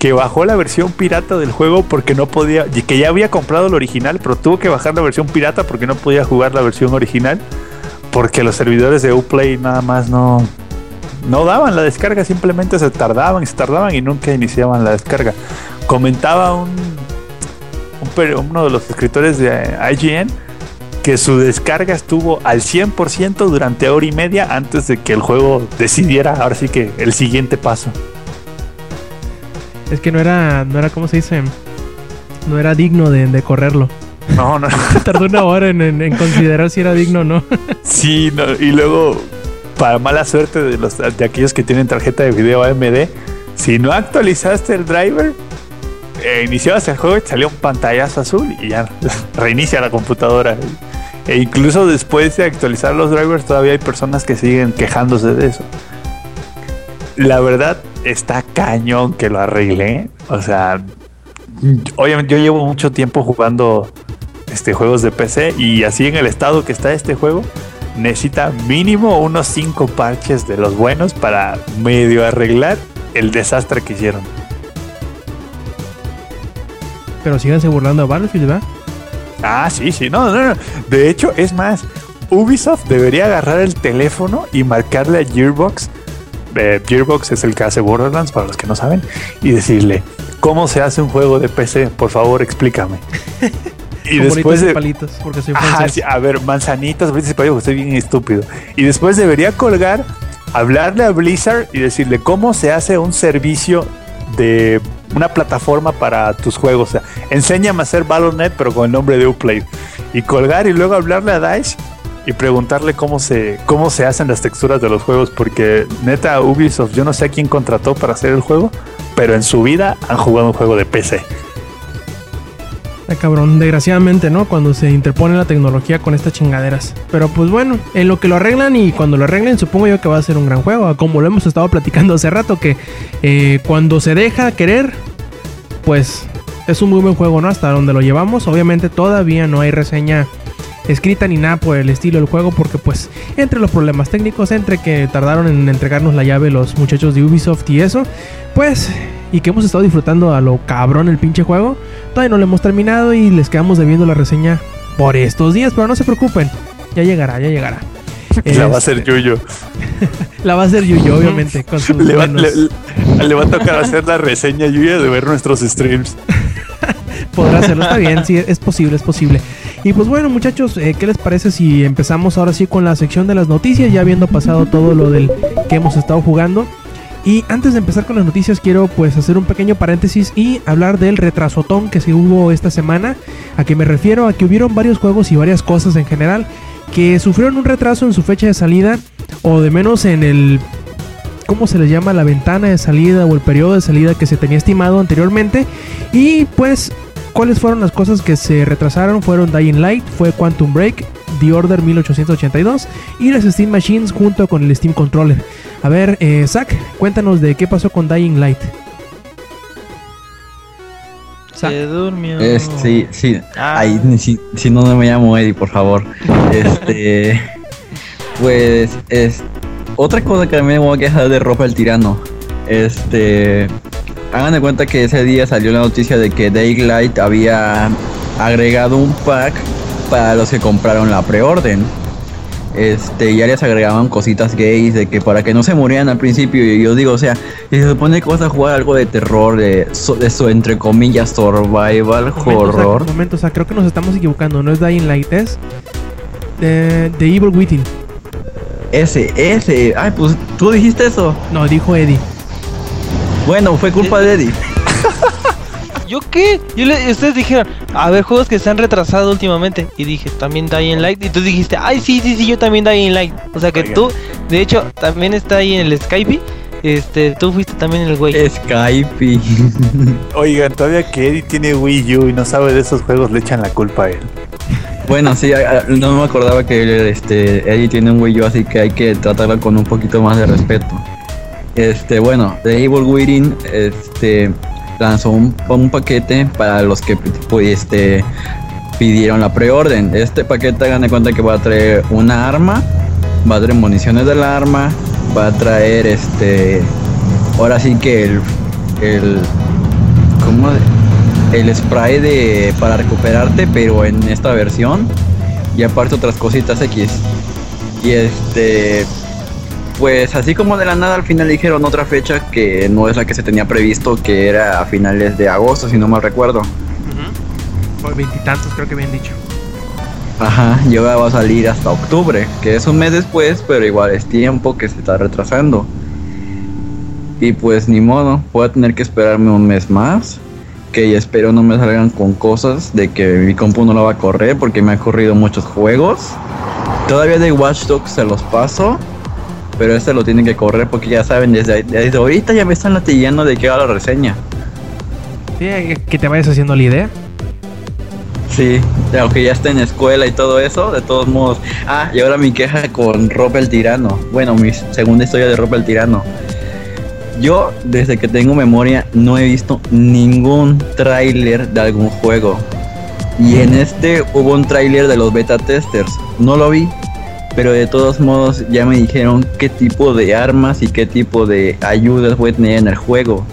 que bajó la versión pirata del juego porque no podía, que ya había comprado el original, pero tuvo que bajar la versión pirata porque no podía jugar la versión original, porque los servidores de Uplay nada más no, no daban la descarga, simplemente se tardaban se tardaban y nunca iniciaban la descarga. Comentaba un, un uno de los escritores de IGN que su descarga estuvo al 100% durante hora y media antes de que el juego decidiera ahora sí que el siguiente paso. Es que no era, no era, ¿cómo se dice? No era digno de, de correrlo. No, no. Tardó una hora en, en- en considerar si era digno o no. Sí, no, y luego, para mala suerte de, los, de aquellos que tienen tarjeta de video AMD, si no actualizaste el driver, eh, iniciabas el juego y salió un pantallazo azul y ya reinicia la computadora. E incluso después de actualizar los drivers, todavía hay personas que siguen quejándose de eso. La verdad, está cañón que lo arregle. O sea, obviamente yo llevo mucho tiempo jugando este, juegos de PC y así en el estado que está este juego, necesita mínimo unos 5 parches de los buenos para medio arreglar el desastre que hicieron. Pero síganse burlando a Battlefield, ¿verdad? Ah, sí, sí, no, no, no. De hecho, es más, Ubisoft debería agarrar el teléfono y marcarle a Gearbox. Eh, Gearbox es el que hace Borderlands, para los que no saben, y decirle, ¿cómo se hace un juego de PC? Por favor, explícame. y Con después bolitas y de... palitos, porque soy Ajá, francés. sí, a ver, manzanitas, y palitos, estoy bien estúpido. Y después debería colgar, hablarle a Blizzard y decirle cómo se hace un servicio de una plataforma para tus juegos. O sea, enséñame a hacer Battle.net, pero con el nombre de Uplay. Y colgar y luego hablarle a DICE y preguntarle cómo se, cómo se hacen las texturas de los juegos. Porque neta, Ubisoft, yo no sé quién contrató para hacer el juego, pero en su vida han jugado un juego de PC. Ay, cabrón, desgraciadamente, ¿no? Cuando se interpone la tecnología con estas chingaderas. Pero pues bueno, en lo que lo arreglan y cuando lo arreglen, supongo yo que va a ser un gran juego. Como lo hemos estado platicando hace rato, que eh, cuando se deja querer, pues es un muy buen juego, ¿no? Hasta donde lo llevamos. Obviamente todavía no hay reseña escrita ni nada por el estilo del juego, porque pues entre los problemas técnicos, entre que tardaron en entregarnos la llave los muchachos de Ubisoft y eso, pues y que hemos estado disfrutando a lo cabrón el pinche juego. Todavía no lo hemos terminado y les quedamos debiendo la reseña por estos días, pero no se preocupen, ya llegará, ya llegará. La va a Este, hacer Yuyo. La va a hacer Yuyo, obviamente, con sus Le va, le- le va a tocar hacer la reseña Yuya de ver nuestros streams. podrá hacerlo, está bien, sí, es posible, es posible. Y pues bueno, muchachos, eh, ¿qué les parece si empezamos ahora sí con la sección de las noticias, ya habiendo pasado todo lo del que hemos estado jugando? Y antes de empezar con las noticias, quiero pues hacer un pequeño paréntesis y hablar del retrasotón que se hubo esta semana. ¿A qué me refiero? A que hubieron varios juegos y varias cosas en general que sufrieron un retraso en su fecha de salida, o de menos en el cómo se les llama la ventana de salida o el periodo de salida que se tenía estimado anteriormente. Y pues, ¿cuáles fueron las cosas que se retrasaron? Fueron Dying Light, fue Quantum Break, The Order 1882 y las Steam Machines junto con el Steam Controller. A ver, eh, Zach, cuéntanos de qué pasó con Dying Light. Se durmió. Sí, sí. Ah. Ay, si, si no, no me llamo Eddie, por favor. Este. pues, es. Otra cosa que también me voy a quejar de ropa el tirano. Este. Hagan de cuenta que ese día salió la noticia de que Daylight había agregado un pack para los que compraron la preorden. Este, ya les agregaban cositas gays de que para que no se murieran al principio. Y yo digo, o sea, si se supone que vas a jugar algo de terror, de, so- de eso, entre comillas, survival, Momento, horror. Zach, momento, Zach, creo que nos estamos equivocando. No es Dying Light, es The, The Evil Within. Ese, ese. Ay, pues tú dijiste eso. No, dijo Eddie. Bueno, fue culpa de Eddie. ¿Yo qué? Yo le, ustedes dijeron, a ver, juegos que se han retrasado últimamente. Y dije, también Dying Light. Y tú dijiste, ay, sí, sí, sí, yo también Dying Light. O sea que Oigan. tú, de hecho, también está ahí en el Skype. Este, tú fuiste también el güey. Skype. Oigan, todavía que Eddie tiene Wii U y no sabe de esos juegos, le echan la culpa a él. bueno, sí, no me acordaba que este, Eddie tiene un Wii U, así que hay que tratarlo con un poquito más de respeto. Este, bueno, The Evil Within, este, lanzó un, paquete para los que este, pidieron la preorden. Este paquete, hagan de cuenta que va a traer una arma, va a traer municiones del arma, va a traer este, ahora sí que el, el ¿cómo? el spray de para recuperarte, pero en esta versión y aparte otras cositas X. Y este pues así como de la nada al final dijeron otra fecha que no es la que se tenía previsto, que era a finales de agosto, si no mal recuerdo. Veintitantos, creo que bien dicho. Ajá, y ahora va a salir hasta octubre, que es un mes después, pero igual es tiempo que se está retrasando. Y pues ni modo, voy a tener que esperarme un mes más. Que espero no me salgan con cosas de que mi compu no la va a correr porque me ha corrido muchos juegos. Todavía de Watch Dogs se los paso, pero este lo tienen que correr porque ya saben, desde, desde ahorita ya me están latillando de que haga la reseña. Sí, que te vayas haciendo la idea. Sí, aunque ya esté en escuela y todo eso, de todos modos. Ah, y ahora mi queja con Rob el Tirano. Bueno, mi segunda historia de Rob el Tirano. Yo, desde que tengo memoria, no he visto ningún tráiler de algún juego. Y en este hubo un tráiler de los beta testers. No lo vi, pero de todos modos ya me dijeron qué tipo de armas y qué tipo de ayudas voy a tener en el juego.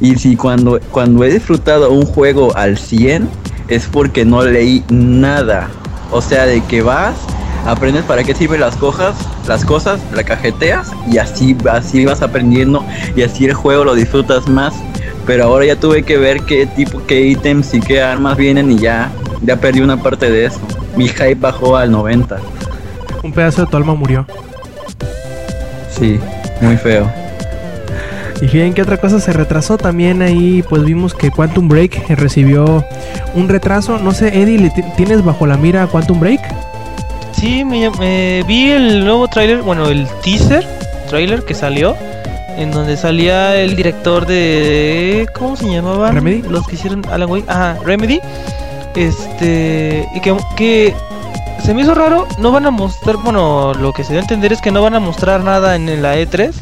Y si cuando, cuando he disfrutado un juego al 100 es porque no leí nada. O sea, de que vas, aprendes para qué sirven las cosas, las cosas, la cajeteas y así, así vas aprendiendo y así el juego lo disfrutas más. Pero ahora ya tuve que ver qué tipo, qué ítems y qué armas vienen y ya, ya perdí una parte de eso. Mi hype bajó al 90. Un pedazo de tu alma murió. Sí, muy feo. Y bien, ¿qué otra cosa se retrasó? También ahí pues vimos que Quantum Break recibió un retraso. No sé, Eddie, ¿le ti- ¿tienes bajo la mira Quantum Break? Sí, me, me vi el nuevo tráiler, bueno, el teaser trailer que salió, en donde salía el director de ¿cómo se llamaban? Remedy. Los que hicieron Alan Wake, ajá, Remedy. Este, y que, que se me hizo raro, no van a mostrar, bueno, lo que se da a entender es que no van a mostrar nada en la E3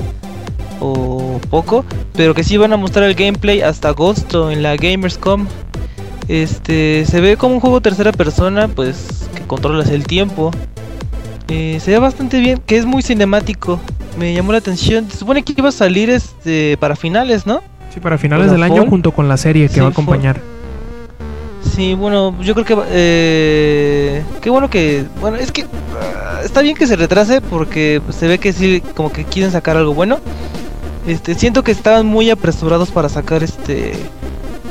o poco, pero que sí van a mostrar el gameplay hasta agosto en la Gamers.com. Este, se ve como un juego tercera persona, pues que controlas el tiempo. Eh, se ve bastante bien, que es muy cinemático. Me llamó la atención. Se supone que iba a salir este para finales, ¿no? Sí, para finales ¿Con del año junto con la serie que Sí, va a fall. Sí, bueno, yo creo que eh, qué bueno que bueno es que ah, está bien que se retrase porque pues, se ve que sí como que quieren sacar algo bueno. Este siento que estaban muy apresurados para sacar este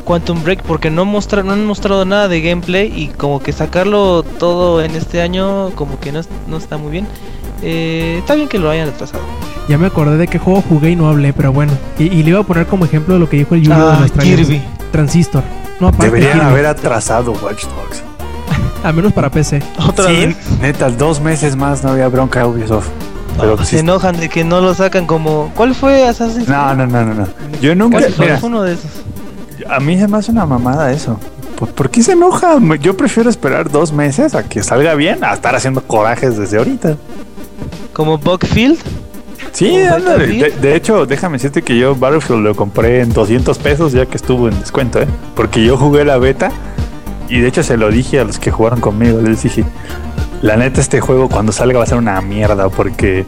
Quantum Break porque no mostra, no han mostrado nada de gameplay y como que sacarlo todo en este año como que no, no está muy bien. Eh, está bien que lo hayan retrasado. Ya me acordé de qué juego jugué y no hablé, pero bueno. Y, y le iba a poner como ejemplo de lo que dijo el de Ah, los trailers. Kirby. Transistor. No, Deberían haber atrasado Watch Dogs. Al menos para PC. Otra sí, vez. neta, dos meses más no había bronca de Ubisoft. Pero se enojan de que no lo sacan como ¿Cuál fue Assassin's No, no, no, no, no. Yo nunca. Mira, uno de esos. a mí se me hace una mamada eso. ¿Por, por qué se enoja? Yo prefiero esperar dos meses a que salga bien a estar haciendo corajes desde ahorita. Como Bugfield. Sí, ¿Como ándale. De, de hecho, déjame decirte que yo Battlefield lo compré en 200 pesos ya que estuvo en descuento, ¿eh? Porque yo jugué la beta y de hecho se lo dije a los que jugaron conmigo. Les dije, la neta este juego cuando salga va a ser una mierda porque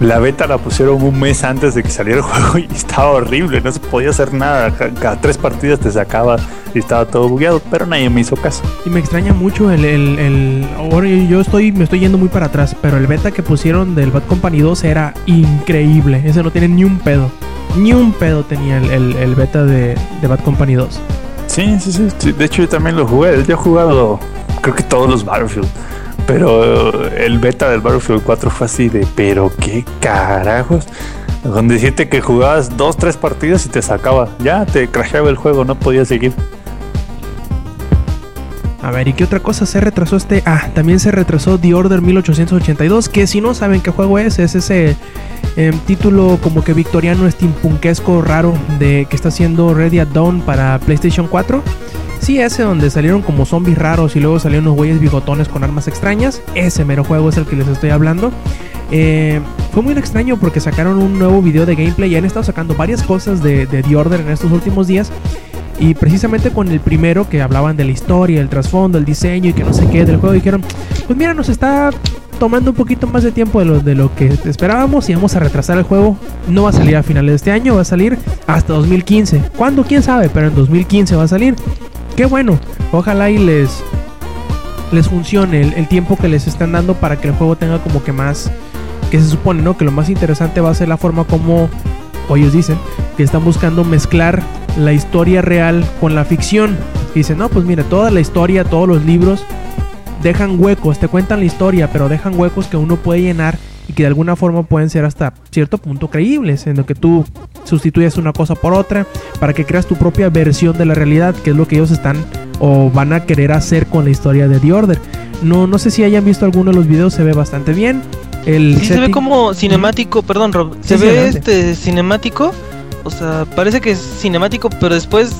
la beta la pusieron un mes antes de que saliera el juego y estaba horrible, no se podía hacer nada. Ca- Cada tres partidas te sacaba y estaba todo bugueado, pero nadie me hizo caso. Y me extraña mucho el, el, el- ahora yo- yo estoy me estoy yendo muy para atrás, pero el beta que pusieron del Bad Company 2 era increíble. Ese no tiene ni un pedo. Ni un pedo tenía el, el- el beta de, de Bad Company 2. Sí, sí, sí, sí. De hecho, yo también lo jugué. Yo he jugado, creo que todos los Battlefield. Pero eh, el beta del Battlefield 4 fue así de, pero qué carajos. Con decirte que jugabas dos, tres partidas y te sacaba. Ya te crasheaba el juego, no podías seguir. A ver, ¿y qué otra cosa se retrasó este? Ah, también se retrasó The Order 1882, que si no saben qué juego es, es ese em, título como que victoriano steampunkesco raro de que está haciendo Ready at Dawn para PlayStation 4. Sí, ese donde salieron como zombies raros y luego salieron unos güeyes bigotones con armas extrañas. Ese mero juego es el que les estoy hablando. Eh, fue muy extraño porque sacaron un nuevo video de gameplay y han estado sacando varias cosas de, The Order en estos últimos días. Y precisamente con el primero que hablaban de la historia, el trasfondo, el diseño y que no sé qué del juego, dijeron, pues mira, nos está tomando un poquito más de tiempo de lo, de lo que esperábamos y vamos a retrasar el juego. No va a salir a finales de este año, va a salir hasta 2015. ¿Cuándo? ¿Quién sabe? Pero en 2015 va a salir. Qué bueno. Ojalá y les, les funcione el, tiempo que les están dando para que el juego tenga como que más... Que se supone, ¿no? Que lo más interesante va a ser la forma como o ellos dicen que están buscando mezclar la historia real con la ficción. Dicen, no, pues mira, toda la historia, todos los libros dejan huecos, te cuentan la historia, pero dejan huecos que uno puede llenar y que de alguna forma pueden ser hasta cierto punto creíbles, en lo que tú sustituyes una cosa por otra para que creas tu propia versión de la realidad, que es lo que ellos están o van a querer hacer con la historia de The Order. No, no sé si hayan visto alguno de los videos, se ve bastante bien. El Sí, se ve como cinemático, perdón, Rob. Se sí, ve adelante. este cinemático. O sea, parece que es cinemático, pero después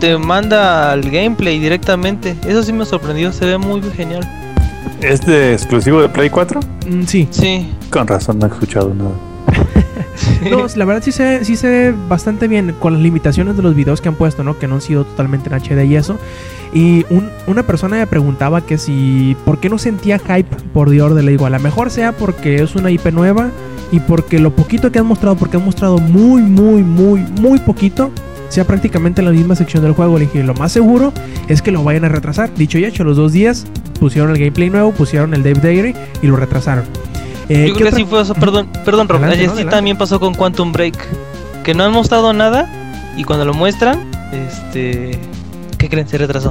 te manda al gameplay directamente. Eso sí me sorprendió, se ve muy genial. ¿Es de exclusivo de Play 4? Mm, sí, Sí. Con razón no he escuchado nada. La verdad sí se, sí se ve bastante bien con las limitaciones de los videos que han puesto, ¿no? Que no han sido totalmente en HD y eso. Y un- una persona me preguntaba que si... ¿Por qué no sentía hype por The Order? Le digo, a lo mejor sea porque es una IP nueva y porque lo poquito que han mostrado, porque han mostrado muy, muy, muy, muy poquito, sea prácticamente en la misma sección del juego. Le dije, lo más seguro es que lo vayan a retrasar. Dicho y hecho, los dos días pusieron el gameplay nuevo, pusieron el Dave Diary y lo retrasaron. Eh, Yo ¿qué creo que sí fue eso. Perdón, perdón, Rob. Adelante, así no, también pasó con Quantum Break. Que no han mostrado nada y cuando lo muestran, este. ¿Qué creen? Se retrasó.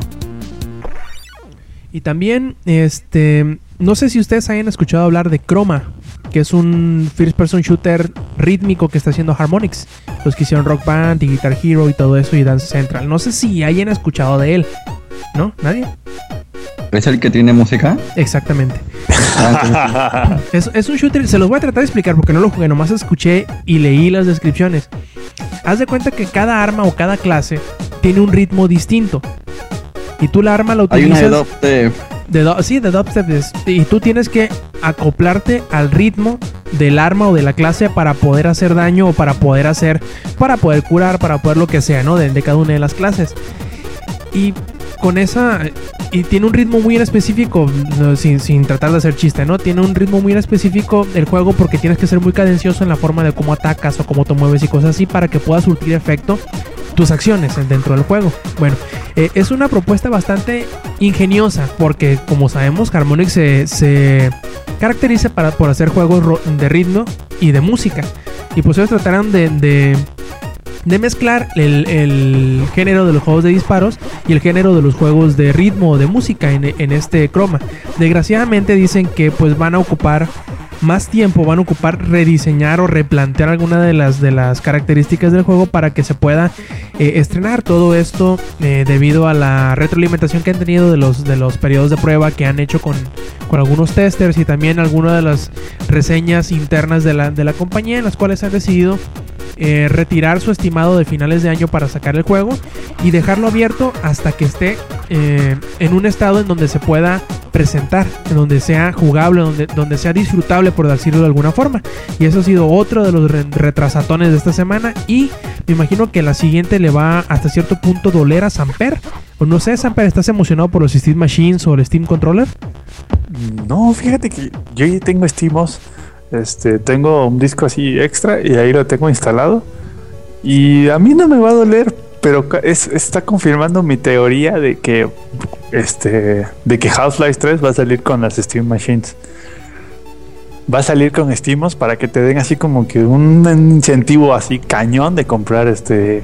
Y también, este, no sé si ustedes hayan escuchado hablar de Chroma, que es un first person shooter rítmico que está haciendo Harmonix. Los que hicieron Rock Band y Guitar Hero y todo eso y Dance Central. No sé si hayan escuchado de él. ¿No? ¿Nadie? ¿Es el que tiene música? Exactamente. Ah, Es, es un shooter, se los voy a tratar de explicar porque no lo jugué, nomás escuché y leí las descripciones. Haz de cuenta que cada arma o cada clase tiene un ritmo distinto. Y tú la arma la Hay una utilizas... de Dubstep. De do- sí, de dubstep. es- y tú tienes que acoplarte al ritmo del arma o de la clase para poder hacer daño o para poder hacer, para poder curar, para poder lo que sea, ¿no? De, de cada una de las clases. Y con esa, y tiene un ritmo muy en específico, sin, sin tratar de hacer chiste, ¿no? Tiene un ritmo muy en específico el juego porque tienes que ser muy cadencioso en la forma de cómo atacas o cómo te mueves y cosas así para que pueda surtir efecto tus acciones dentro del juego. Bueno, eh, es una propuesta bastante ingeniosa porque como sabemos Harmonix se, se caracteriza para, por hacer juegos de ritmo y de música. Y pues ellos trataron de, de, de mezclar el, el género de los juegos de disparos y el género de los juegos de ritmo o de música en, en este croma. Desgraciadamente dicen que pues van a ocupar más tiempo, van a ocupar rediseñar o replantear alguna de las, de las características del juego para que se pueda eh, estrenar todo esto eh, debido a la retroalimentación que han tenido de los, de los periodos de prueba que han hecho con, con algunos testers y también algunas de las reseñas internas de la, de la compañía en las cuales han decidido eh, retirar su estimado de finales de año para sacar el juego y dejarlo abierto hasta que esté eh, en un estado en donde se pueda presentar, en donde sea jugable, donde, donde sea disfrutable por decirlo de alguna forma. Y eso ha sido otro de los re- retrasatones de esta semana y me imagino que la siguiente le va hasta cierto punto doler a Samper. O no sé, Samper, ¿estás emocionado por los Steam Machines o el Steam Controller? No, fíjate que yo ya tengo Steamos. Este, tengo un disco así extra y ahí lo tengo instalado. Y a mí no me va a doler, pero está confirmando mi teoría de que este de que Half-Life 3 va a salir con las Steam Machines. Va a salir con Steamos para que te den así como que un incentivo así cañón de comprar este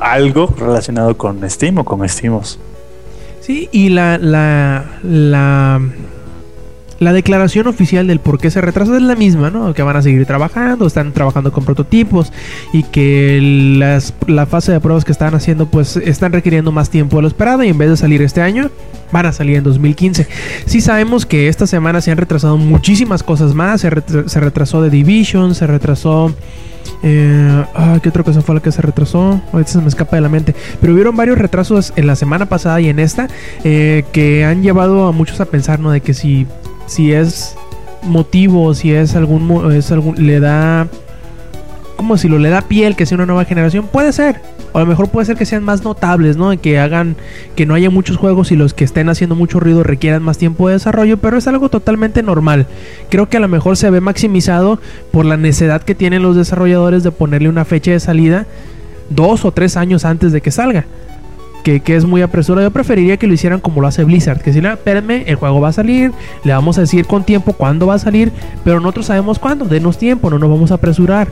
algo relacionado con Steam o con Steamos. Sí, y la, la, la declaración oficial del por qué se retrasa es la misma, ¿no? Que van a seguir trabajando, están trabajando con prototipos y que las, la fase de pruebas que están haciendo pues están requiriendo más tiempo de lo esperado y en vez de salir este año van a salir en 2015. Sí sabemos que esta semana se han retrasado muchísimas cosas más, se, retra- se retrasó The Division, se retrasó... Eh, ah, ¿Qué otra cosa fue la que se retrasó? Ahorita se me escapa de la mente. Pero hubieron varios retrasos en la semana pasada y en esta eh, que han llevado a muchos a pensar, ¿no? De que si, si es motivo, si es algún, es algún, le da, como si lo le da piel que sea una nueva generación, puede ser, O a lo mejor puede ser que sean más notables, ¿no? Que hagan que no haya muchos juegos y los que estén haciendo mucho ruido requieran más tiempo de desarrollo, pero es algo totalmente normal. Creo que a lo mejor se ve maximizado por la necesidad que tienen los desarrolladores de ponerle una fecha de salida dos o tres años antes de que salga. Que, es muy apresurado. Yo preferiría que lo hicieran como lo hace Blizzard. Que si le espérenme, el juego va a salir. Le vamos a decir con tiempo cuándo va a salir. Pero nosotros sabemos cuándo. Denos tiempo, no nos vamos a apresurar.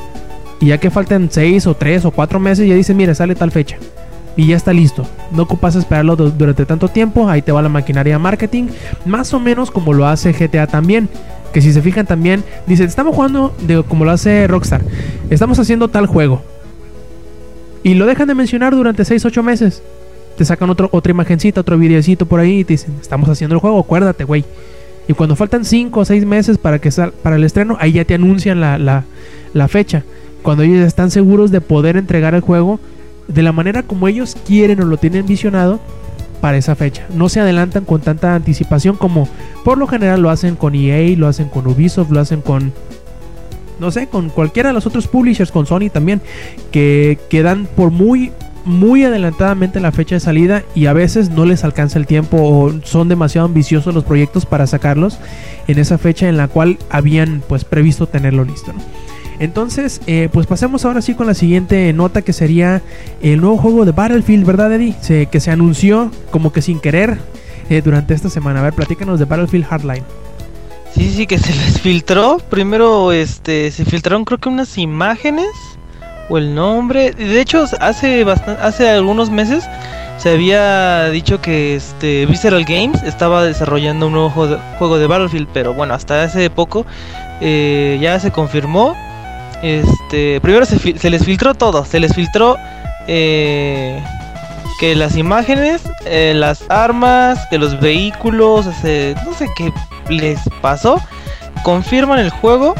Y ya que falten 6 o 3 o 4 meses, ya dicen, mira, sale tal fecha. Y ya está listo. No ocupas esperarlo du- durante tanto tiempo. Ahí te va la maquinaria marketing. Más o menos como lo hace GTA también. Que si se fijan también, dice, estamos jugando de, como lo hace Rockstar. Estamos haciendo tal juego. Y lo dejan de mencionar durante 6 8 meses. Te sacan otro, otra imagencita, otro videocito por ahí y te dicen, estamos haciendo el juego, acuérdate, güey. Y cuando faltan 5 o 6 meses para, que sal- para el estreno, ahí ya te anuncian la, la, fecha. Cuando ellos están seguros de poder entregar el juego de la manera como ellos quieren o lo tienen visionado para esa fecha. No se adelantan con tanta anticipación como por lo general lo hacen con EA, lo hacen con Ubisoft, lo hacen con no sé, con cualquiera de los otros publishers, con Sony también, que quedan por muy muy adelantadamente la fecha de salida y a veces no les alcanza el tiempo o son demasiado ambiciosos los proyectos para sacarlos en esa fecha en la cual habían pues previsto tenerlo listo. Entonces, eh, pues pasemos ahora sí con la siguiente nota que sería el nuevo juego de Battlefield, ¿verdad, Eddie? Que se anunció como que sin querer eh, durante esta semana. A ver, platícanos de Battlefield Hardline. Sí, sí, que se les filtró. Primero, este, se filtraron creo que unas imágenes o el nombre. De hecho, hace bastan- hace algunos meses se había dicho que este Visceral Games estaba desarrollando un nuevo juego de, Battlefield, pero bueno, hasta hace poco eh, ya se confirmó. Este, primero se, les filtró todo, se les filtró eh, que las imágenes, eh, las armas, que los vehículos, no sé qué les pasó. Confirman el juego.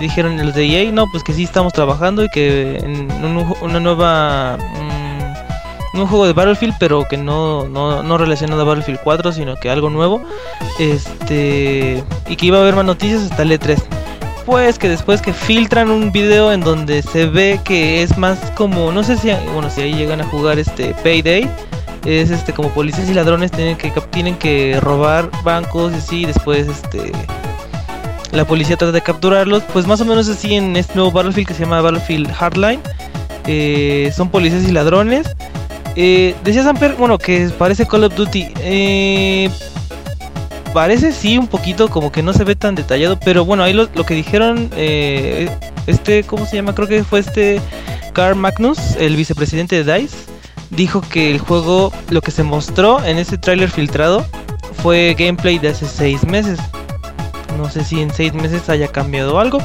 Dijeron los de EA, no, pues que sí estamos trabajando y que en un- una nueva... mm, un juego de Battlefield, pero que no, no, no relacionado a Battlefield 4, sino que algo nuevo. Este... Y que iba a haber más noticias hasta el E3 pues que después que filtran un video en donde se ve que es más como no sé si bueno si ahí llegan a jugar este Payday es este como policías y ladrones tienen que tienen que robar bancos y así después este la policía trata de capturarlos pues más o menos así en este nuevo Battlefield que se llama Battlefield Hardline Eh, son policías y ladrones eh, decía Samper bueno que parece Call of Duty eh, parece sí un poquito como que no se ve tan detallado, pero bueno, ahí lo, que dijeron, eh, este, ¿cómo se llama? Creo que fue este Carl Magnus, el vicepresidente de DICE, dijo que el juego, lo que se mostró en ese tráiler filtrado fue gameplay de hace seis meses. No sé si en seis meses haya cambiado algo.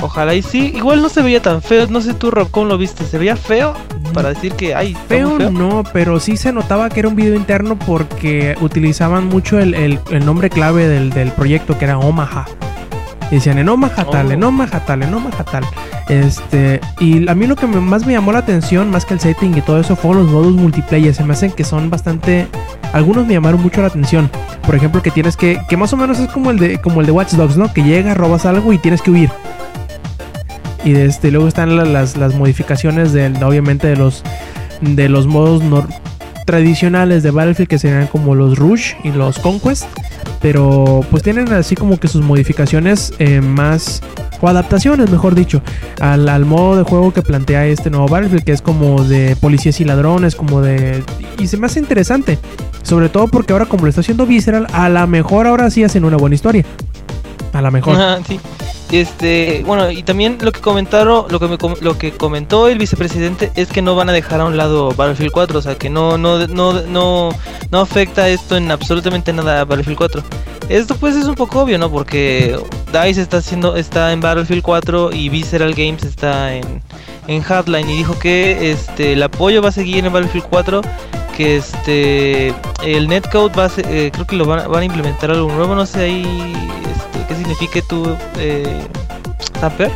Ojalá y sí. Igual no se veía tan feo. No sé tú, Rob, ¿cómo lo viste? ¿Se veía feo? Para decir que, ay, Feo, feo. no, pero sí se notaba que era un video interno porque utilizaban mucho el, el- el nombre clave del, del proyecto que era Omaha. Decían en Omaha tal, Oh. tal, en Omaha tal. Este, y a mí lo que más me llamó la atención, más que el setting y todo eso, fueron los modos multiplayer. Se me hacen que son bastante. Algunos me llamaron mucho la atención. Por ejemplo, que tienes que. Que más o menos es como el de, como el de Watch Dogs, ¿no? Que llegas, robas algo y tienes que huir. Y de este, luego están la- las, las modificaciones del, obviamente de los de los modos nor- tradicionales de Battlefield que serían como los Rush y los Conquest. Pero pues tienen así como que sus modificaciones eh, más o adaptaciones, mejor dicho, al, al modo de juego que plantea este nuevo Battlefield, que es como de policías y ladrones, como de... Y se me hace interesante, sobre todo porque ahora como lo está haciendo Visceral, a la mejor ahora sí hacen una buena historia. A la mejor. Sí. Este, bueno, y también lo que comentaron, lo que me lo que comentó el vicepresidente es que no van a dejar a un lado Battlefield 4, o sea, que no no no no no afecta esto en absolutamente nada a Battlefield 4. Esto pues es un poco obvio, ¿no? Porque DICE está haciendo está en Battlefield 4 y Visceral Games está en en Hardline y dijo que este el apoyo va a seguir en Battlefield 4 que este el netcode va a ser- eh, creo que lo van, van a implementar algo nuevo no sé ahí este, signifique tú eh, Samper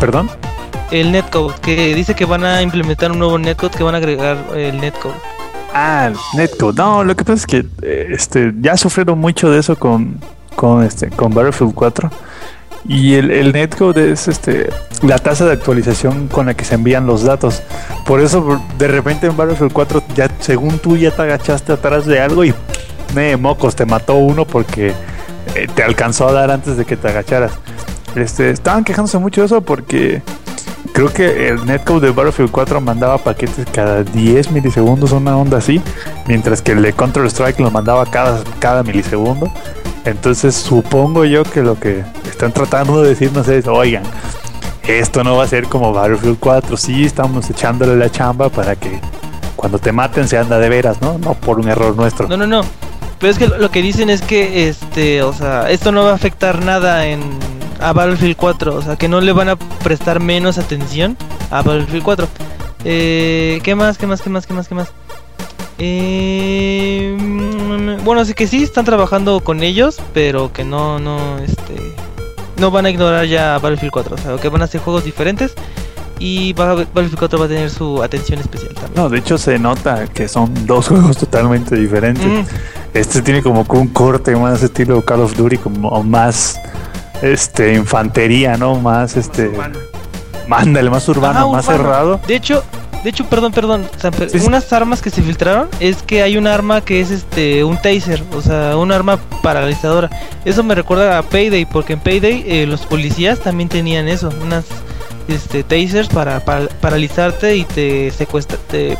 ¿Perdón? el netcode que dice que van a implementar un nuevo netcode que van a agregar el netcode Ah, Netcode. No, lo que pasa es que eh, este, ya sufrieron mucho de eso con, con, este, con Battlefield 4. Y el, el netcode es este, la tasa de actualización con la que se envían los datos. Por eso de repente en Battlefield 4 ya según tú ya te agachaste atrás de algo y me mocos te mató uno porque eh, te alcanzó a dar antes de que te agacharas. Este, estaban quejándose mucho de eso porque creo que el netcode de Battlefield 4 mandaba paquetes cada 10 milisegundos, una onda así, mientras que el de Counter Strike lo mandaba cada, cada milisegundo. Entonces supongo yo que lo que están tratando de decirnos es, oigan, esto no va a ser como Battlefield 4, sí, estamos echándole la chamba para que cuando te maten se anda de veras, ¿no? No por un error nuestro. No, no, no. Pero es que lo que dicen es que, este, o sea, esto no va a afectar nada en a Battlefield 4, o sea, que no le van a prestar menos atención a Battlefield 4. Eh, ¿Qué más? ¿Qué más? ¿Qué más? ¿Qué más? ¿Qué más? Eh, bueno, así que sí están trabajando con ellos, pero que no, no, este, no van a ignorar ya Battlefield 4, o sea, que van a hacer juegos diferentes y Battlefield 4 va a tener su atención especial también. No, de hecho se nota que son dos juegos totalmente diferentes. Mm. Este tiene como que un corte más estilo Call of Duty, como más este infantería, ¿no? Más este mándale más urbano, Ajá, más urbano. cerrado. De hecho, de hecho, perdón, perdón, Samper, Sí, sí. unas armas que se filtraron es que hay un arma que es este un taser, o sea, un arma paralizadora. Eso me recuerda a Payday, porque en Payday eh, los policías también tenían eso, unas este tasers para, para paralizarte y te secuestra, te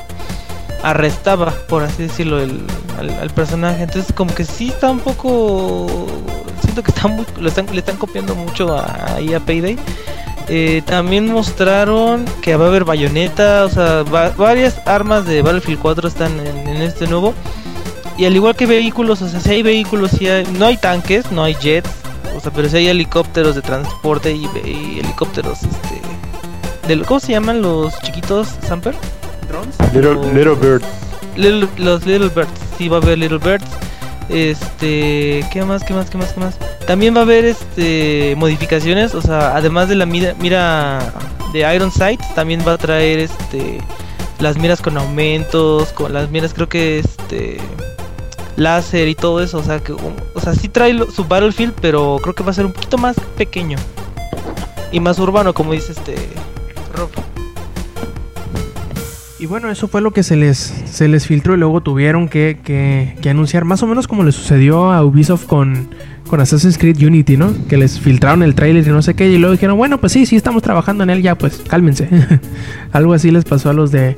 arrestaba, por así decirlo, el, al, al personaje. Entonces, como que sí está un poco. Siento que está muy, lo están, le están copiando mucho ahí a Payday. Eh, también mostraron que va a haber bayoneta, o sea, va- varias armas de Battlefield 4 están en, este nuevo. Y al igual que vehículos, o sea, si hay vehículos, sí hay- no hay tanques, no hay jets, o sea, pero si hay helicópteros de transporte y, y helicópteros, este. De, ¿Cómo se llaman los chiquitos, Samper? Little, o- Little Bird. Little- los Little Birds, sí va a haber Little Birds. Este, ¿qué más? ¿Qué más? ¿Qué más? ¿Qué más? También va a haber este modificaciones, o sea, además de la mira, mira de Iron Sight, también va a traer este las miras con aumentos, con las miras creo que este láser y todo eso, o sea, que o sea, sí trae lo- su Battlefield, pero creo que va a ser un poquito más pequeño y más urbano, como dice este Y bueno, eso fue lo que se les, se les filtró y luego tuvieron que, que- anunciar, más o menos como le sucedió a Ubisoft con, con Assassin's Creed Unity, ¿no? Que les filtraron el trailer y no sé qué, y luego dijeron, bueno, pues sí, sí, estamos trabajando en él, ya, pues cálmense. Algo así les pasó a los de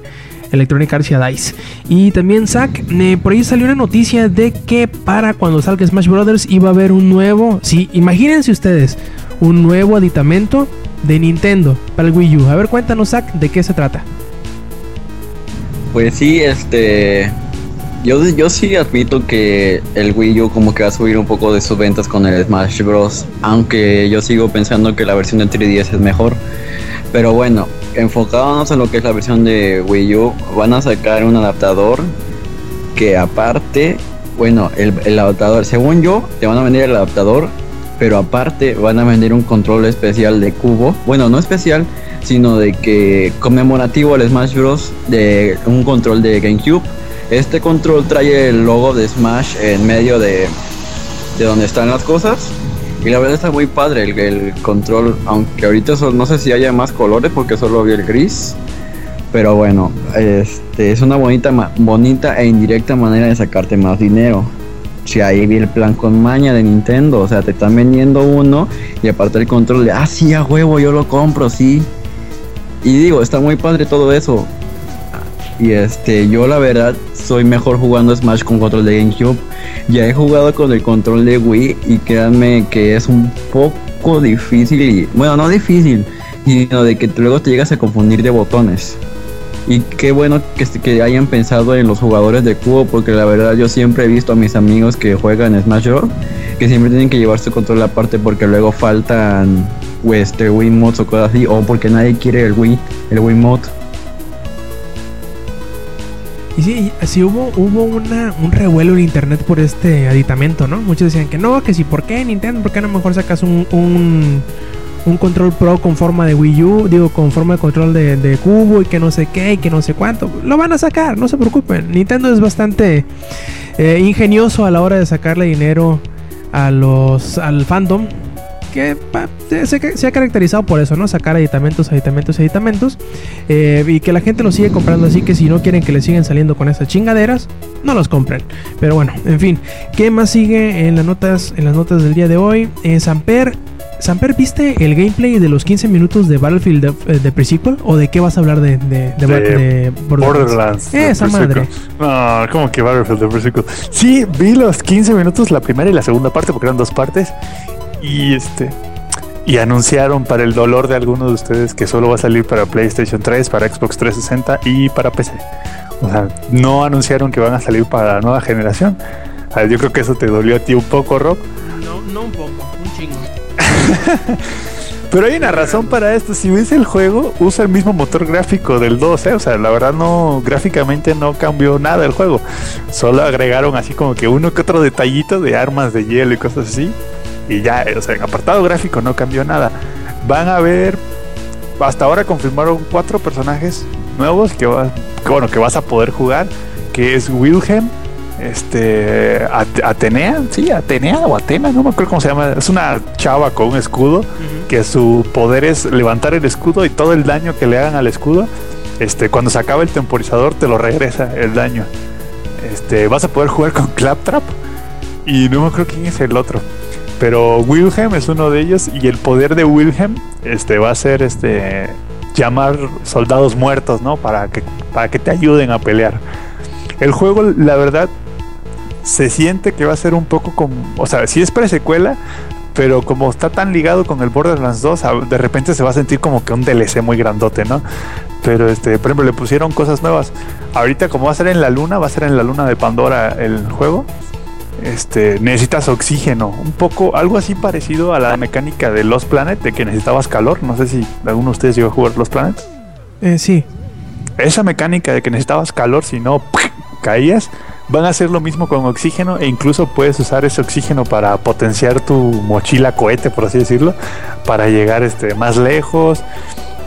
Electronic Arts y a DICE. Y también, Zack, por ahí salió una noticia de que para cuando salga Smash Brothers iba a haber un nuevo, sí, imagínense ustedes, un nuevo aditamento de Nintendo para el Wii U. A ver, cuéntanos, Zack, de qué se trata. Pues sí, este. Yo, yo sí admito que el Wii U como que va a subir un poco de sus ventas con el Smash Bros. Aunque yo sigo pensando que la versión de 3DS es mejor. Pero bueno, enfocándonos en lo que es la versión de Wii U, van a sacar un adaptador que aparte, bueno, el, el adaptador, según yo, te van a vender el adaptador, pero aparte van a vender un control especial de cubo. Bueno, no especial, sino de que conmemorativo al Smash Bros. de un control de GameCube. Este control trae el logo de Smash en medio de, de donde están las cosas. Y la verdad está muy padre el, control, aunque ahorita no sé si haya más colores porque solo vi el gris. Pero bueno, este es una bonita, bonita e indirecta manera de sacarte más dinero. Si ahí vi el plan con maña de Nintendo, o sea, te están vendiendo uno y aparte el control de, ah, sí, a huevo, yo lo compro, sí. Y digo, está muy padre todo eso. Y este, yo la verdad soy mejor jugando Smash con control de GameCube. Ya he jugado con el control de Wii y créanme que es un poco difícil y, bueno, no difícil, sino de que luego te llegas a confundir de botones. Y qué bueno que, que hayan pensado en los jugadores de cubo, porque la verdad yo siempre he visto a mis amigos que juegan Smash Bros. que siempre tienen que llevar su control aparte porque luego faltan pues, Wii mods o cosas así, o porque nadie quiere el Wii, el Wii mod. Y sí, sí hubo, hubo una, un revuelo en internet por este aditamento, ¿no? Muchos decían que no, que sí, ¿por qué Nintendo? ¿Por qué no mejor sacas un, un, un control pro con forma de Wii U? Digo, con forma de control de, cubo y que no sé qué y que no sé cuánto. Lo van a sacar, no se preocupen. Nintendo es bastante eh, ingenioso a la hora de sacarle dinero a los, al fandom. Que se, ha caracterizado por eso, ¿no? Sacar aditamentos, aditamentos, aditamentos. eh, y que la gente los sigue comprando. Así que si no quieren que les sigan saliendo con esas chingaderas, no los compren. Pero bueno, en fin. ¿Qué más sigue en las notas, en las notas del día de hoy? Eh, Samper. Samper, ¿viste el gameplay de los 15 minutos de Battlefield de, eh, de pre-sequel? ¿O de qué vas a hablar de, de, de, De de Borderlands. de Esa madre. No, como que Battlefield de Pre-Sequel. Sí, vi los 15 minutos, la primera y la segunda parte, porque eran dos partes. Y este. Y anunciaron para el dolor de algunos de ustedes que solo va a salir para PlayStation 3, para Xbox 360 y para PC. O sea, no anunciaron que van a salir para la nueva generación. A ver, yo creo que eso te dolió a ti un poco, Rob. No, no un poco, un chingo. Pero hay una razón para esto. Si ves el juego, usa el mismo motor gráfico del 2, ¿eh? O sea, la verdad no, gráficamente no cambió nada el juego. Solo agregaron así como que uno que otro detallito de armas de hielo y cosas así. Y ya, o sea, en apartado gráfico no cambió nada. Van a ver, hasta ahora confirmaron cuatro personajes nuevos que, va- bueno, que vas a poder jugar. Que es Wilhelm, este, At- Atenea, sí, Atenea o Atena, no me acuerdo cómo se llama. Es una chava con un escudo que su poder es levantar el escudo y todo el daño que le hagan al escudo, este, cuando se acaba el temporizador te lo regresa el daño. Este, vas a poder jugar con Claptrap y no me acuerdo quién es el otro. Pero Wilhelm es uno de ellos y el poder de Wilhelm este, va a ser este, llamar soldados muertos, ¿no? Para que, para que te ayuden a pelear. El juego, la verdad, se siente que va a ser un poco como, o sea, sí es presecuela, pero como está tan ligado con el Borderlands 2, a- de repente se va a sentir como que un DLC muy grandote, ¿no? Pero este, por ejemplo, le pusieron cosas nuevas. Ahorita como va a ser en la luna, va a ser en la luna de Pandora el juego. Este, necesitas oxígeno, un poco algo así parecido a la mecánica de Lost Planet de que necesitabas calor, no sé si alguno de ustedes llegó a jugar Lost Planet. Eh, sí. Esa mecánica de que necesitabas calor, si no caías, van a hacer lo mismo con oxígeno e incluso puedes usar ese oxígeno para potenciar tu mochila cohete, por así decirlo, para llegar este, más lejos.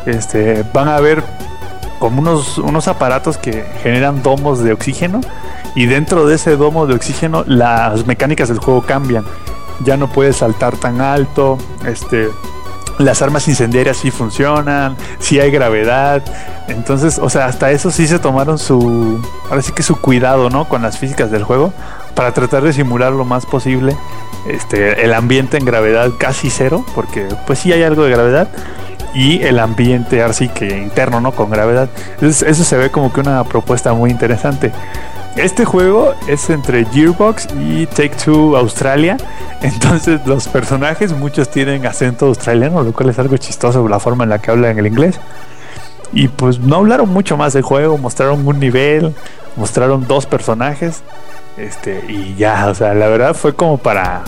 Este, van a haber como unos, unos aparatos que generan domos de oxígeno y dentro de ese domo de oxígeno las mecánicas del juego cambian. Ya no puedes saltar tan alto, este, las armas incendiarias sí funcionan, sí hay gravedad. Entonces, o sea, hasta eso sí se tomaron su, ahora sí que su cuidado, ¿no? Con las físicas del juego para tratar de simular lo más posible este, el ambiente en gravedad casi cero, porque pues sí hay algo de gravedad y el ambiente así que interno, ¿no? Con gravedad. Eso se ve como que una propuesta muy interesante. Este juego es entre Gearbox y Take Two Australia. Entonces los personajes, muchos tienen acento australiano, lo cual es algo chistoso la forma en la que hablan el inglés. Y pues no hablaron mucho más del juego, mostraron un nivel, mostraron dos personajes. Este, y ya, o sea, la verdad fue como para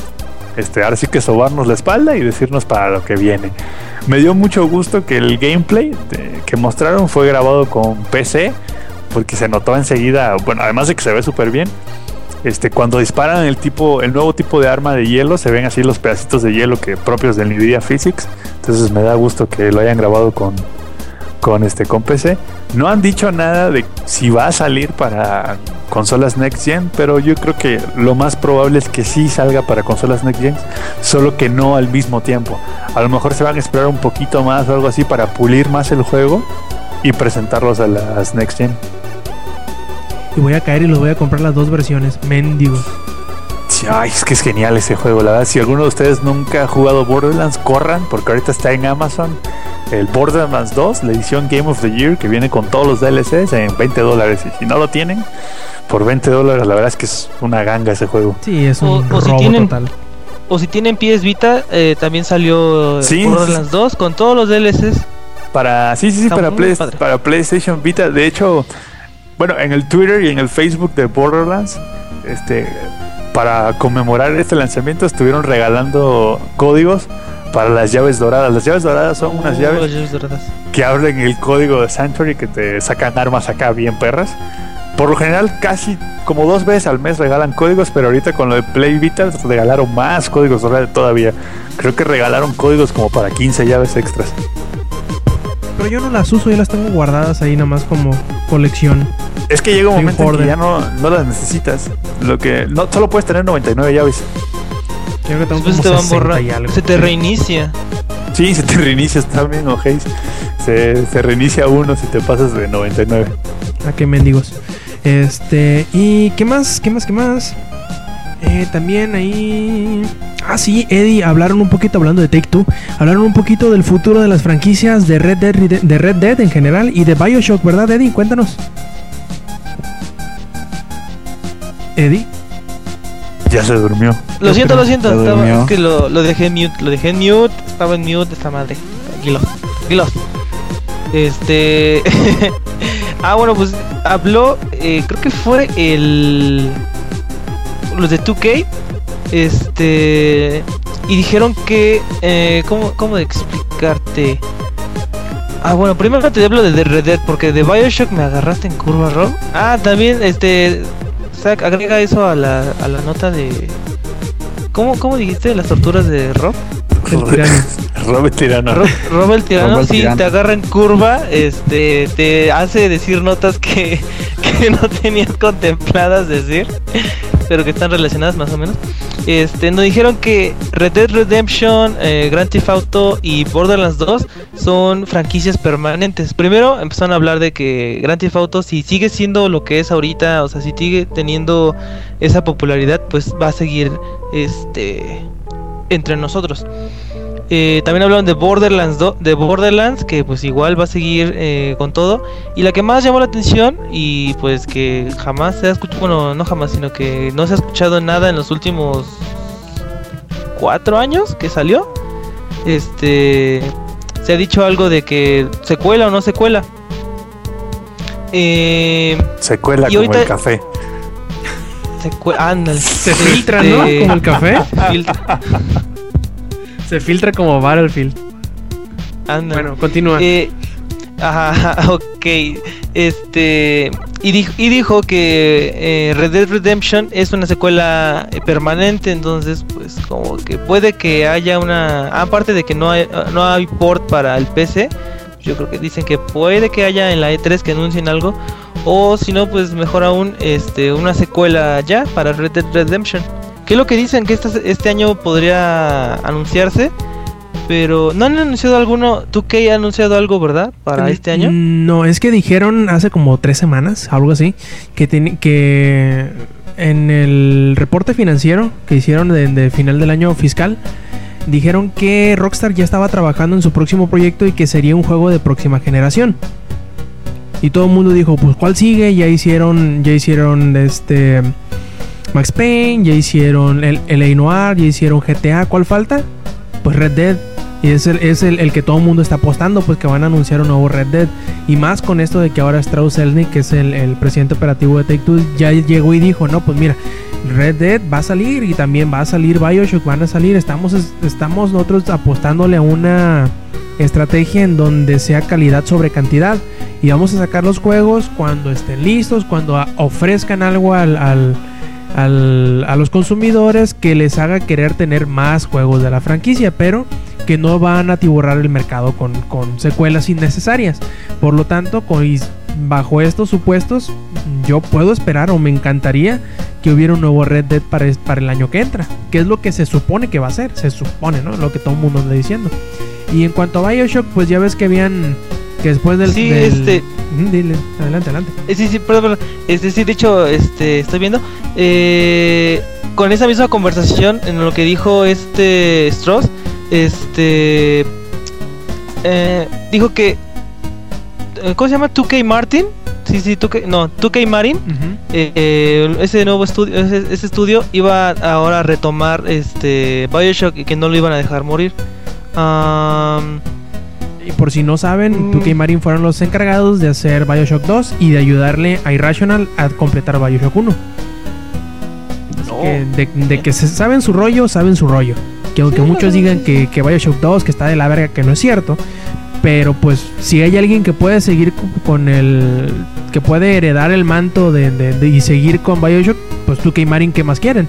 este, ahora sí que sobarnos la espalda y decirnos para lo que viene. Me dio mucho gusto que el gameplay de- que mostraron fue grabado con PC, porque se notó enseguida, bueno, además de que se ve súper bien, este, cuando disparan el tipo, el nuevo tipo de arma de hielo, se ven así los pedacitos de hielo que propios del Nvidia Physics. Entonces me da gusto que lo hayan grabado con, con este con PC. No han dicho nada de si va a salir para consolas next gen, pero yo creo que lo más probable es que sí salga para consolas next gen, solo que no al mismo tiempo. A lo mejor se van a esperar un poquito más o algo así para pulir más el juego y presentarlos a las next gen. Y voy a caer y los voy a comprar las dos versiones. Mendigos. Sí, ay, es que es genial ese juego, la verdad. Si alguno de ustedes nunca ha jugado Borderlands, corran, porque ahorita está en Amazon el Borderlands 2, la edición Game of the Year, que viene con todos los DLCs en 20 dólares. Y si no lo tienen, por 20 dólares, la verdad es que es una ganga ese juego. Sí, es O- un o si robo tienen- total. O si tienen PS Vita, eh, también salió Sí. Borderlands 2 con todos los DLCs. Para, sí, sí, sí, Está para, Play- para PlayStation Vita. De hecho, bueno, en el Twitter y en el Facebook de Borderlands, este, para conmemorar este lanzamiento, estuvieron regalando códigos para las llaves doradas. Las llaves doradas son unas Oh, llaves llaves que abren el código de Sanctuary que te sacan armas acá bien perras. Por lo general, casi como dos veces al mes regalan códigos, pero ahorita con lo de Play Vita regalaron más códigos dorados todavía. Creo que regalaron códigos como para 15 llaves extras. Pero yo no las uso, yo las tengo guardadas ahí nomás como colección. Es que llega un momento en que ya no, no las necesitas. Lo que no solo puedes tener 99 llaves. Creo que tengo Después como te van 60 borrar. y algo. Se te reinicia. Sí, se te reinicias también, ojéis. Se, se reinicia uno si te pasas de 99. Ah, qué mendigos. Este, ¿y qué más? ¿Qué más? ¿Qué más? Eh, también ahí. Ah, sí, Eddie, hablaron un poquito, hablando de Take Two, hablaron un poquito del futuro de las franquicias de Red Dead, de Red Dead en general y de Bioshock, ¿verdad, Eddie? Cuéntanos. Eddie. Ya se durmió. Lo Yo siento, creo lo siento. se estaba- durmió. es que lo, lo dejé en mute. Lo dejé en mute. Estaba en mute esta madre. Tranquilo. Tranquilos. Este. ah, bueno, pues habló. eh, creo que fue el. Los de 2K. Este. Y dijeron que. Eh, ¿cómo, ¿Cómo explicarte? Ah, bueno, primero te hablo de Red Dead. Porque de Bioshock me agarraste en curva, Rob. Ah, también, este. Zack, agrega eso a la, a la nota de. ¿Cómo, ¿Cómo dijiste las torturas de Rob? El tirano. Rob, Rob el tirano, Rob el sí, tirano. te agarra en curva, este, te hace decir notas que, que no tenías contempladas decir, pero que están relacionadas más o menos. Este, nos dijeron que Red Dead Redemption, eh, Grand Theft Auto y Borderlands 2 son franquicias permanentes. Primero empezaron a hablar de que Grand Theft Auto si sigue siendo lo que es ahorita, o sea, si sigue teniendo esa popularidad, pues va a seguir este entre nosotros. Eh, también hablaron de Borderlands 2, de Borderlands, que pues igual va a seguir eh, con todo. Y la que más llamó la atención y pues que jamás se ha escuchado, bueno, no jamás, sino que no se ha escuchado nada en los últimos cuatro años que salió. Este, se ha dicho algo de que secuela o no secuela. Eh, Se cuela Y como ahorita- el café. secue- ándale. Se filtra, ¿no? Este, Como el café. filtra, Se filtra como Battlefield. Bueno, continúa. Eh, ajá, ok. Este. Y dijo, y dijo que eh, Red Dead Redemption es una secuela permanente. Entonces, pues, como que puede que haya una. Aparte de que no hay, no hay port para el PC. Yo creo que dicen que puede que haya en la E3 que anuncien algo. O si no, pues mejor aún, este, una secuela ya para Red Dead Redemption. Que es lo que dicen que este, este año podría anunciarse. Pero no han anunciado alguno. ¿Tú qué ha anunciado algo, verdad? Para este año. No, es que dijeron hace como tres semanas, algo así, que, que en el reporte financiero que hicieron de, de final del año fiscal, dijeron que Rockstar ya estaba trabajando en su próximo proyecto y que sería un juego de próxima generación. Y todo el mundo dijo, pues ¿cuál sigue? Ya hicieron, ya hicieron este Max Payne, ya hicieron el, el Noir, ya hicieron GTA, ¿cuál falta? Pues Red Dead. Y es el, es el, que todo el mundo está apostando, pues que van a anunciar un nuevo Red Dead. Y más con esto de que ahora Strauss Zelnick, que es el, el presidente operativo de Take Two, ya llegó y dijo, no, pues mira, Red Dead va a salir y también va a salir Bioshock, van a salir. Estamos, estamos nosotros apostándole a una estrategia en donde sea calidad sobre cantidad. Y vamos a sacar los juegos cuando estén listos, cuando ofrezcan algo al, al- a los consumidores que les haga querer tener más juegos de la franquicia, pero que no van a tiborrar el mercado con, secuelas innecesarias. Por lo tanto, bajo estos supuestos, yo puedo esperar o me encantaría que hubiera un nuevo Red Dead para, el año que entra, que es lo que se supone que va a ser, se supone, ¿no? Lo que todo el mundo anda diciendo. Y en cuanto a Bioshock, pues ya ves que habían que después del... Sí, del- este- dile, adelante, adelante. Eh, sí, sí, perdón, perdón. Este, sí, de hecho, este, estoy viendo. eh, con esa misma conversación, en lo que dijo este Strauss, este. eh, dijo que. eh, ¿Cómo se llama? 2K Martin. Sí, sí, 2K. No, 2K Martin. Eh, ese nuevo estudio, ese, ese estudio iba ahora a retomar este Bioshock y que no lo iban a dejar morir. Am, Y por si no saben, Mm. 2K Marine fueron los encargados de hacer Bioshock 2 y de ayudarle a Irrational a completar Bioshock 1. Así No. que de, de que se saben su rollo, saben su rollo. Que aunque muchos digan que, que Bioshock 2, que está de la verga, que no es cierto. Pero pues si hay alguien que puede seguir co- con el... que puede heredar el manto de, de- de- y seguir con Bioshock, pues 2K Marine, ¿qué más quieren?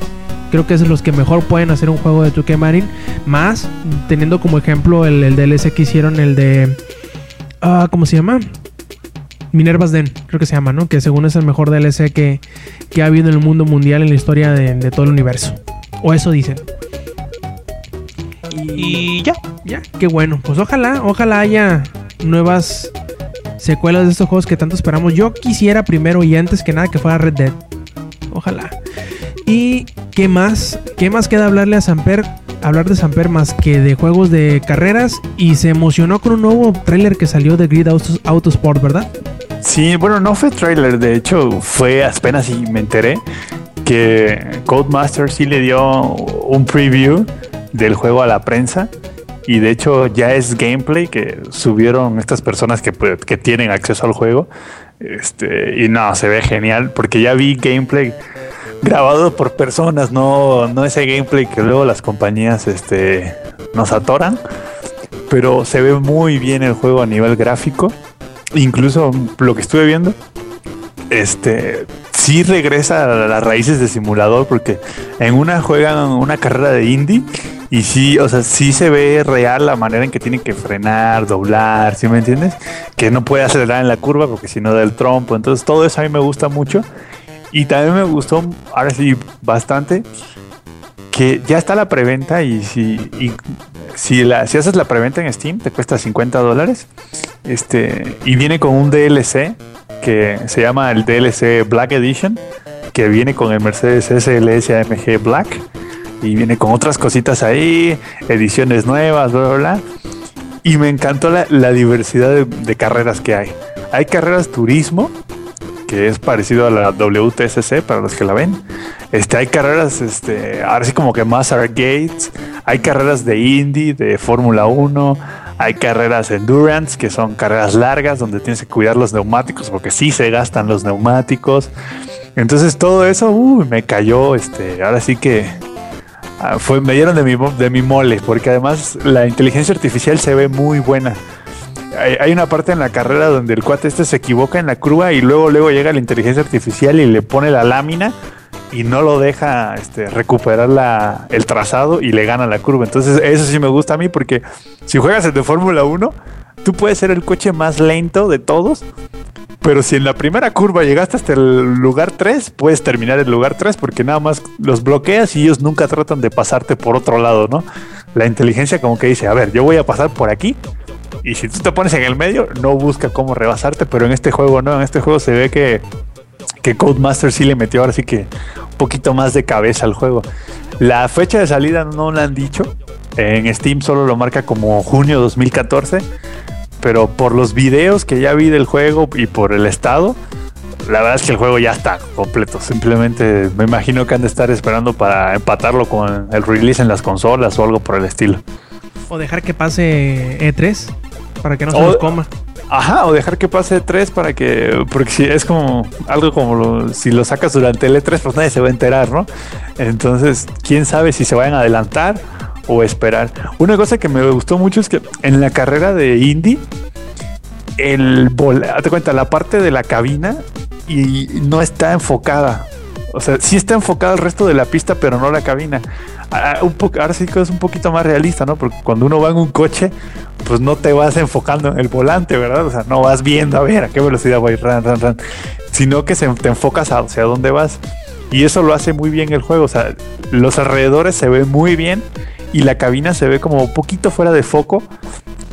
Creo que es los que mejor pueden hacer un juego de 2K Marine. Más teniendo como ejemplo el, el DLC que hicieron, el de... ah, ¿Cómo se llama? Minerva's Den, creo que se llama, ¿no? Que según es el mejor DLC que, que ha habido en el mundo mundial en la historia de, de todo el universo. O eso dicen. Y ya. Ya, qué bueno. Pues ojalá, ojalá haya nuevas secuelas de estos juegos que tanto esperamos. Yo quisiera primero y antes que nada que fuera Red Dead. Ojalá. ¿Y qué más? ¿Qué más queda hablarle a Samper? Hablar de Samper más que de juegos de carreras. Y se emocionó con un nuevo tráiler que salió de Grid Autos- Autosport, ¿verdad? Sí, bueno, no fue trailer, de hecho fue apenas y me enteré que Codemaster sí le dio un preview del juego a la prensa y de hecho ya es gameplay que subieron estas personas que, pues, que tienen acceso al juego. Este, y no, se ve genial porque ya vi gameplay grabado por personas, no, no ese gameplay que luego las compañías este, nos atoran. Pero se ve muy bien el juego a nivel gráfico. Incluso lo que estuve viendo, este, sí regresa a las raíces de simulador porque en una juegan una carrera de indie y sí, o sea, sí se ve real la manera en que tienen que frenar, doblar, ¿sí me entiendes? Que no puede acelerar en la curva porque si no da el trompo. Entonces todo eso a mí me gusta mucho. Y también me gustó, ahora sí, bastante, que ya está la preventa y si, si, la, si haces la preventa en Steam te cuesta 50 dólares. Este, y viene con un DLC que se llama el DLC Black Edition, que viene con el Mercedes SLS AMG Black y viene con otras cositas ahí, ediciones nuevas, bla, bla, bla. Y me encantó la, diversidad de carreras que hay. Hay carreras turismo, que es parecido a la WTSC para los que la ven. Este, hay carreras, este, ahora sí como que más arcades, hay carreras de Indy, de Fórmula 1, hay carreras endurance, que son carreras largas donde tienes que cuidar los neumáticos porque sí se gastan los neumáticos. Entonces todo eso, uy, me cayó, este, ahora sí que ah, fue, me dieron de mi, de mi mole, porque además la inteligencia artificial se ve muy buena. Hay, una parte en la carrera donde el cuate este se equivoca en la curva y luego luego llega la inteligencia artificial y le pone la lámina y no lo deja este, recuperar la, el trazado y le gana la curva. Entonces eso sí me gusta a mí porque si juegas el Fórmula 1, tú puedes ser el coche más lento de todos, pero si en la primera curva llegaste hasta el lugar 3, puedes terminar el lugar 3 porque nada más los bloqueas y ellos nunca tratan de pasarte por otro lado, ¿no? La inteligencia como que dice, a ver, yo voy a pasar por aquí y si tú te pones en el medio, no busca cómo rebasarte, pero en este juego no, en este juego se ve que, que Codemaster sí le metió ahora sí que un poquito más de cabeza al juego. La fecha de salida no la han dicho, en Steam solo lo marca como junio 2014, pero por los videos que ya vi del juego y por el estado, la verdad es que el juego ya está completo. Simplemente me imagino que han de estar esperando para empatarlo con el release en las consolas o algo por el estilo. O dejar que pase E3 para que no se O- los coma. Ajá, o dejar que pase 3 para que. Porque si es como algo como lo- si lo sacas durante el E3, pues nadie se va a enterar, ¿no? Entonces, quién sabe si se vayan a adelantar o esperar. Una cosa que me gustó mucho es que en la carrera de Indy, el hazte cuenta, la parte de la cabina y no está enfocada. O sea, sí está enfocada el resto de la pista, pero no la cabina. Un po- ahora sí que es un poquito más realista, ¿no? Porque cuando uno va en un coche, pues no te vas enfocando en el volante, ¿verdad? O sea, no vas viendo a ver a qué velocidad voy, ran, ran, ran, sino que se, te enfocas hacia dónde vas. Y eso lo hace muy bien el juego. O sea, los alrededores se ven muy bien y la cabina se ve como un poquito fuera de foco,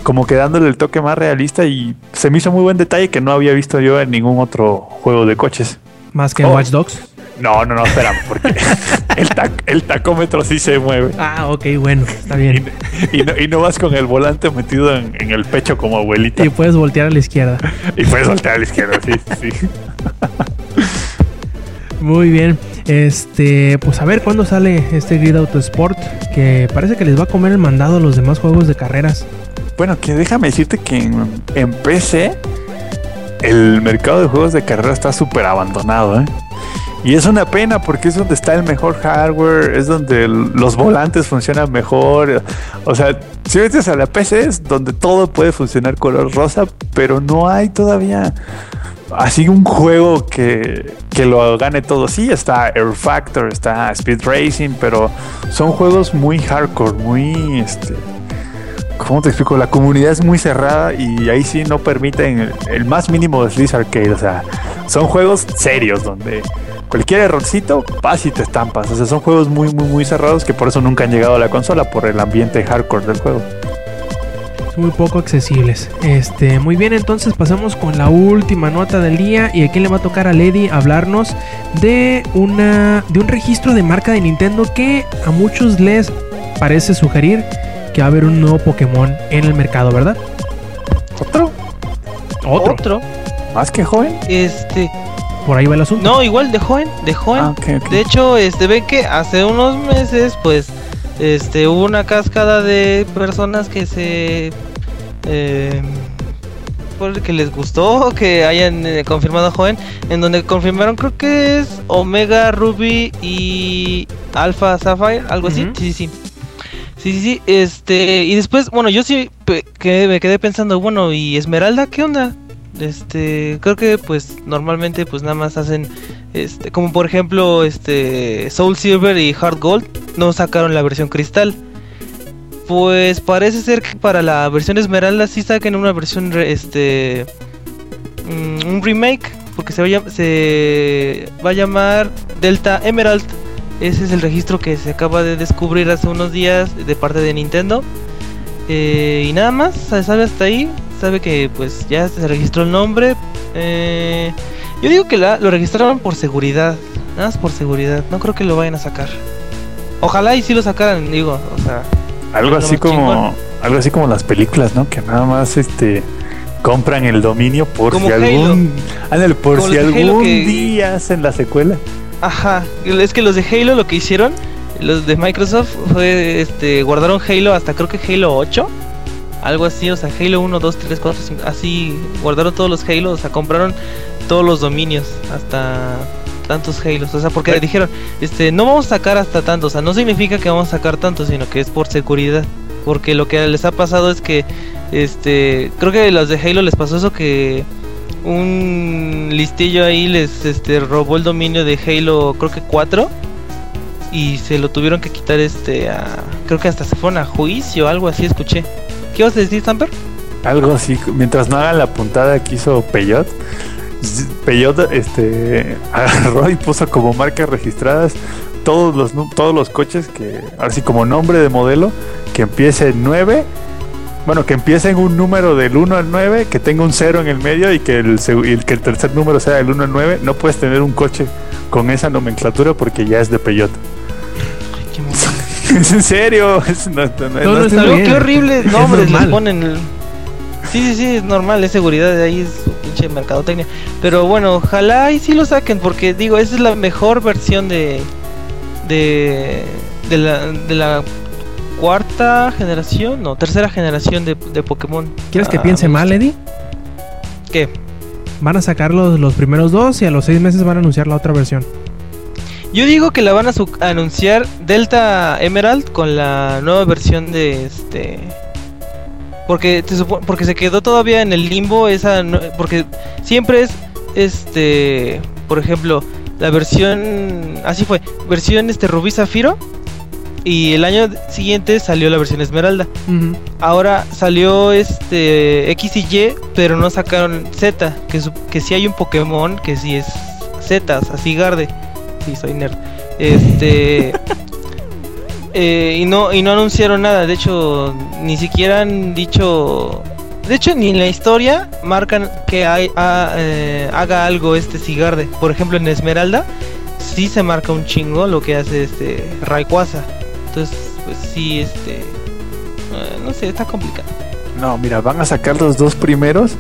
como que dándole el toque más realista. Y se me hizo muy buen detalle que no había visto yo en ningún otro juego de coches. Más que en Oh. Watch Dogs. No, no, no, espera, porque el, tac- el tacómetro sí se mueve. Ah, ok, bueno, está bien. y no, y no vas con el volante metido en, en el pecho como abuelita. Y puedes voltear a la izquierda. Y puedes voltear a la izquierda, sí, sí. Muy bien. Este, pues a ver cuándo sale este Grid Auto Sport. Que parece que les va a comer el mandado a los demás juegos de carreras. Bueno, que déjame decirte que en, en PC el mercado de juegos de carrera está súper abandonado, ¿eh? Y es una pena porque es donde está el mejor hardware, es donde los volantes funcionan mejor. O sea, si metes a la PC es donde todo puede funcionar color rosa, pero no hay todavía así un juego que, que lo gane todo. Sí, está Air Factor, está Speed Racing, pero son juegos muy hardcore, muy este. ¿Cómo te explico? La comunidad es muy cerrada y ahí sí no permiten el, más mínimo de Slice Arcade. O sea, son juegos serios donde cualquier errorcito, vas y te estampas. O sea, son juegos muy, muy, muy cerrados que por eso nunca han llegado a la consola, por el ambiente hardcore del juego. Muy poco accesibles. Este, muy bien, entonces pasamos con la última nota del día y aquí le va a tocar a Lady hablarnos de una de un registro de marca de Nintendo que a muchos les parece sugerir que va a haber un nuevo Pokémon en el mercado, ¿verdad? ¿Otro? Otro. Otro. ¿Más que joven? Este. Por ahí va el asunto. No, igual de joven, de joven. Ah. De hecho, este ven que hace unos meses, pues, este, hubo una cascada de personas que se, eh, por- que les gustó, que hayan eh, confirmado a joven, en donde confirmaron, creo que es Omega Ruby y Alpha Sapphire, algo así. Sí, sí, sí. Sí, sí, sí, este, y después, bueno, yo sí que me quedé pensando, bueno, ¿y Esmeralda qué onda? Este, creo que pues normalmente pues nada más hacen este, como por ejemplo, este Soul Silver y Heart Gold no sacaron la versión cristal. Pues parece ser que para la versión Esmeralda sí saquen una versión este mm, un remake porque se va, a, se va a llamar Delta Emerald. Ese es el registro que se acaba de descubrir hace unos días de parte de Nintendo. Eh, y nada más, sabe hasta ahí. Sabe que pues ya se registró el nombre. Eh, yo digo que la, lo registraron por seguridad. Nada más por seguridad. No creo que lo vayan a sacar. Ojalá y sí lo sacaran, digo. O sea, Algo así como chingón. algo así como las películas, ¿no? Que nada más este compran el dominio por Como si algún ándale, por Como si algún que- día hacen la secuela. Ajá, es que los de Halo lo que hicieron, los de Microsoft, fue este guardaron Halo hasta creo que Halo 8, algo así, o sea, Halo 1, 2, 3, 4, 5, así guardaron todos los Halo, o sea, compraron todos los dominios hasta tantos Halos, o sea, porque Pero- dijeron, este, no vamos a sacar hasta tanto, o sea, no significa que vamos a sacar tanto, sino que es por seguridad, porque lo que les ha pasado es que, este, creo que a los de Halo les pasó eso que un listillo ahí les este robó el dominio de Halo creo que 4 y se lo tuvieron que quitar este a, creo que hasta se fueron a juicio algo así escuché ¿qué vas a decir Samper? Algo así, mientras no hagan la puntada que hizo Peyot. Peyot este agarró y puso como marcas registradas todos los todos los coches que así como nombre de modelo que empiece en 9 bueno, que empiece en un número del 1 al 9, que tenga un 0 en el medio y que el, y que el tercer número sea del 1 al 9. No puedes tener un coche con esa nomenclatura porque ya es de Peyot. Ay, qué mamón. es en serio. Es, no, no- no- No, está bien. qué horrible Es nombres les ponen el- sí sí sí es normal es seguridad de ahí es pinche mercadotecnia pero bueno ojalá y sí lo saquen porque digo esa es la mejor versión de de de la, de la cuarta generación no tercera generación de, de Pokémon ¿Quieres que Ah, piense mal, gusta. Eddie? ¿Qué? Van a sacar los, los primeros dos y a los seis meses van a anunciar la otra versión. Yo digo que la van a anunciar Delta Emerald con la nueva versión de este. Porque te porque se quedó todavía en el limbo esa no- porque siempre es este, por ejemplo, la versión así fue, versión este Rubí Zafiro y el año siguiente salió la versión Esmeralda. Ahora salió este X y Y, pero no sacaron Z, que, su- que sí hay un Pokémon que sí es Z, así Garde. Sí, soy nerd. Este eh, y no y no anunciaron nada, de hecho ni siquiera han dicho de hecho ni en la historia marcan que hay, ha- eh, haga algo este Sigarde. Por ejemplo, en Esmeralda sí se marca un chingo lo que hace este Rayquaza. Entonces, pues sí este eh, no sé, está complicado. No, mira, van a sacar los dos primeros.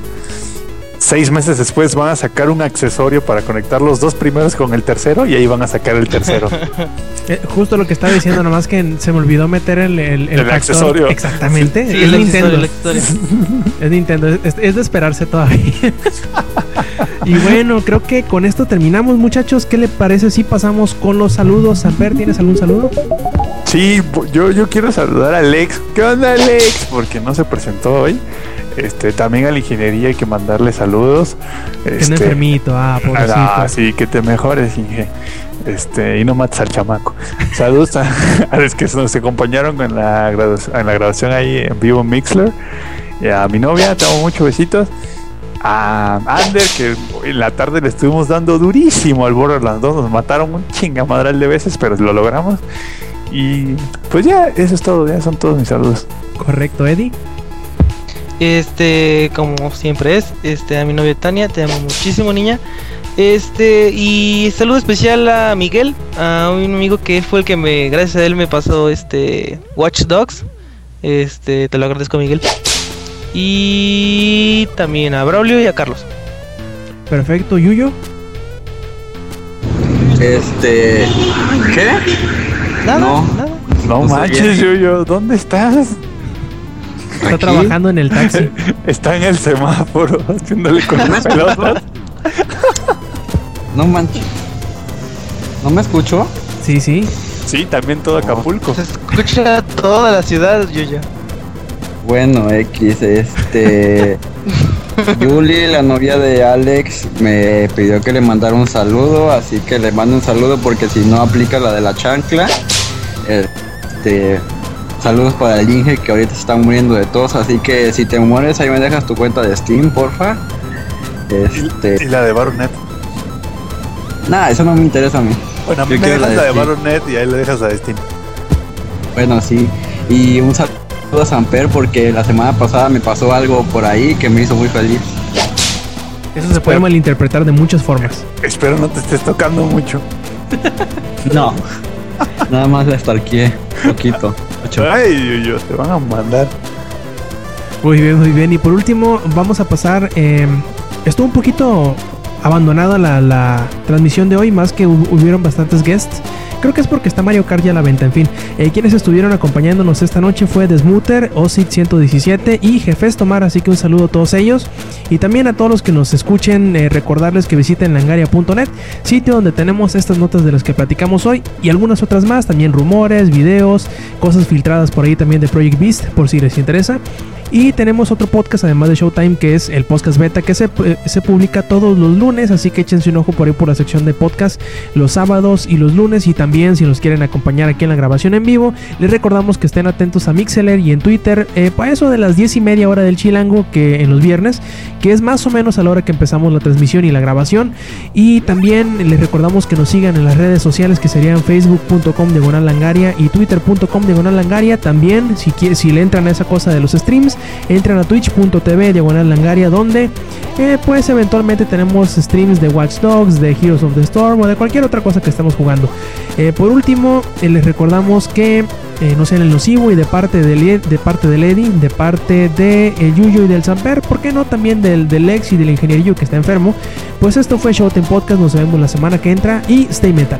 Seis meses después van a sacar un accesorio para conectar los dos primeros con el tercero y ahí van a sacar el tercero. Eh, justo lo que estaba diciendo, nomás que se me olvidó meter el, el, El factor. accesorio. Exactamente. Sí, es el Nintendo. Es Nintendo. Es, es de esperarse todavía. y bueno, creo que con esto terminamos, muchachos. ¿Qué le parece si pasamos con los saludos? Samper, ¿tienes algún saludo? Sí, yo, yo quiero saludar a Alex. ¿Qué onda, Alex? Porque no se presentó hoy. Este, también a la ingeniería hay que mandarle saludos. Que Este, no enfermito. Ah, pobrecito. Ah, sí, que te mejores, Inge. Este, y no mates al chamaco. Saludos a, a los que nos acompañaron en la, en la graduación ahí en vivo en Mixler. Y a mi novia, te amo mucho, besitos. a Ander, que en la tarde le estuvimos dando durísimo al Borderlands 2. Nos mataron un chingamadral de veces, pero lo logramos. Y pues ya, eso es todo, ya son todos mis saludos. Correcto, Eddie. Este, como siempre es, este, a mi novia Tania, te amo muchísimo, niña. Este, y saludo especial a Miguel, a un amigo que él fue el que me, gracias a él me pasó este Watch Dogs. Este, te lo agradezco, Miguel. Y también a Braulio y a Carlos. Perfecto, Yuyo. Este. ¿Qué? Nada, No. nada. No No manches, Yuyo, ¿dónde estás? Está Aquí. trabajando en el taxi. Está en el semáforo haciéndole con las pelotas. No manches. ¿No me escucho? Sí, sí. Sí, también todo Acapulco. Se escucha toda la ciudad, yo ya. Bueno, X, este. Julie, la novia de Alex, me pidió que le mandara un saludo, así que le mando un saludo porque si no aplica la de la chancla. Este. Saludos para el Inge que ahorita se está muriendo de tos, así que si te mueres ahí me dejas tu cuenta de Steam, porfa. Y, Este. y la de Baronet. Nada, eso no me interesa a mí. Bueno, a mí Yo me quiero dejas la de Steam. Baronet y ahí le dejas a Steam. Bueno, sí. Y un saludo a Samper porque la semana pasada me pasó algo por ahí que me hizo muy feliz. Eso se puede malinterpretar de muchas formas. Espero no te estés tocando mucho. No. Nada más la stalkeé. Poquito. Ay, Yuyo, te van a mandar. Muy bien, muy bien. Y por último, vamos a pasar. eh, estuvo un poquito abandonada la, la transmisión de hoy, más que hu- hubieron bastantes guests. Creo que es porque está Mario Kart ya a la venta. En fin, eh, quienes estuvieron acompañándonos esta noche fue Desmuter, Osit 117 y Jefes Tomar. Así que un saludo a todos ellos. Y también a todos los que nos escuchen, eh, recordarles que visiten langaria.net, sitio donde tenemos estas notas de las que platicamos hoy y algunas otras más. También rumores, videos, cosas filtradas por ahí también de Project Beast, por si les interesa. Y tenemos otro podcast además de Showtime que es el podcast beta que se, eh, se publica todos los lunes, así que échense un ojo por ahí por la sección de podcast los sábados y los lunes. Y también si nos quieren acompañar aquí en la grabación en vivo, les recordamos que estén atentos a Mixeler y en Twitter eh, para eso de las 10 y media hora del chilango que en los viernes, que es más o menos a la hora que empezamos la transmisión y la grabación. Y también les recordamos que nos sigan en las redes sociales que serían facebook.com diagonal langaria y twitter.com diagonal langaria. También si, quiere, si le entran a esa cosa de los streams entran a twitch.tv diagonal langaria donde eh, pues eventualmente tenemos streams de Watch Dogs, de Heroes of the Storm o de cualquier otra cosa que estemos jugando. Eh, por último, eh, les recordamos que no sean el nocivo y de parte del, de parte del Eddie, de parte de el Yuyo y del Samper, ¿por qué no también del, del Lex y del ingenierillo que está enfermo? Pues esto fue Showtime Podcast, nos vemos la semana que entra y stay metal.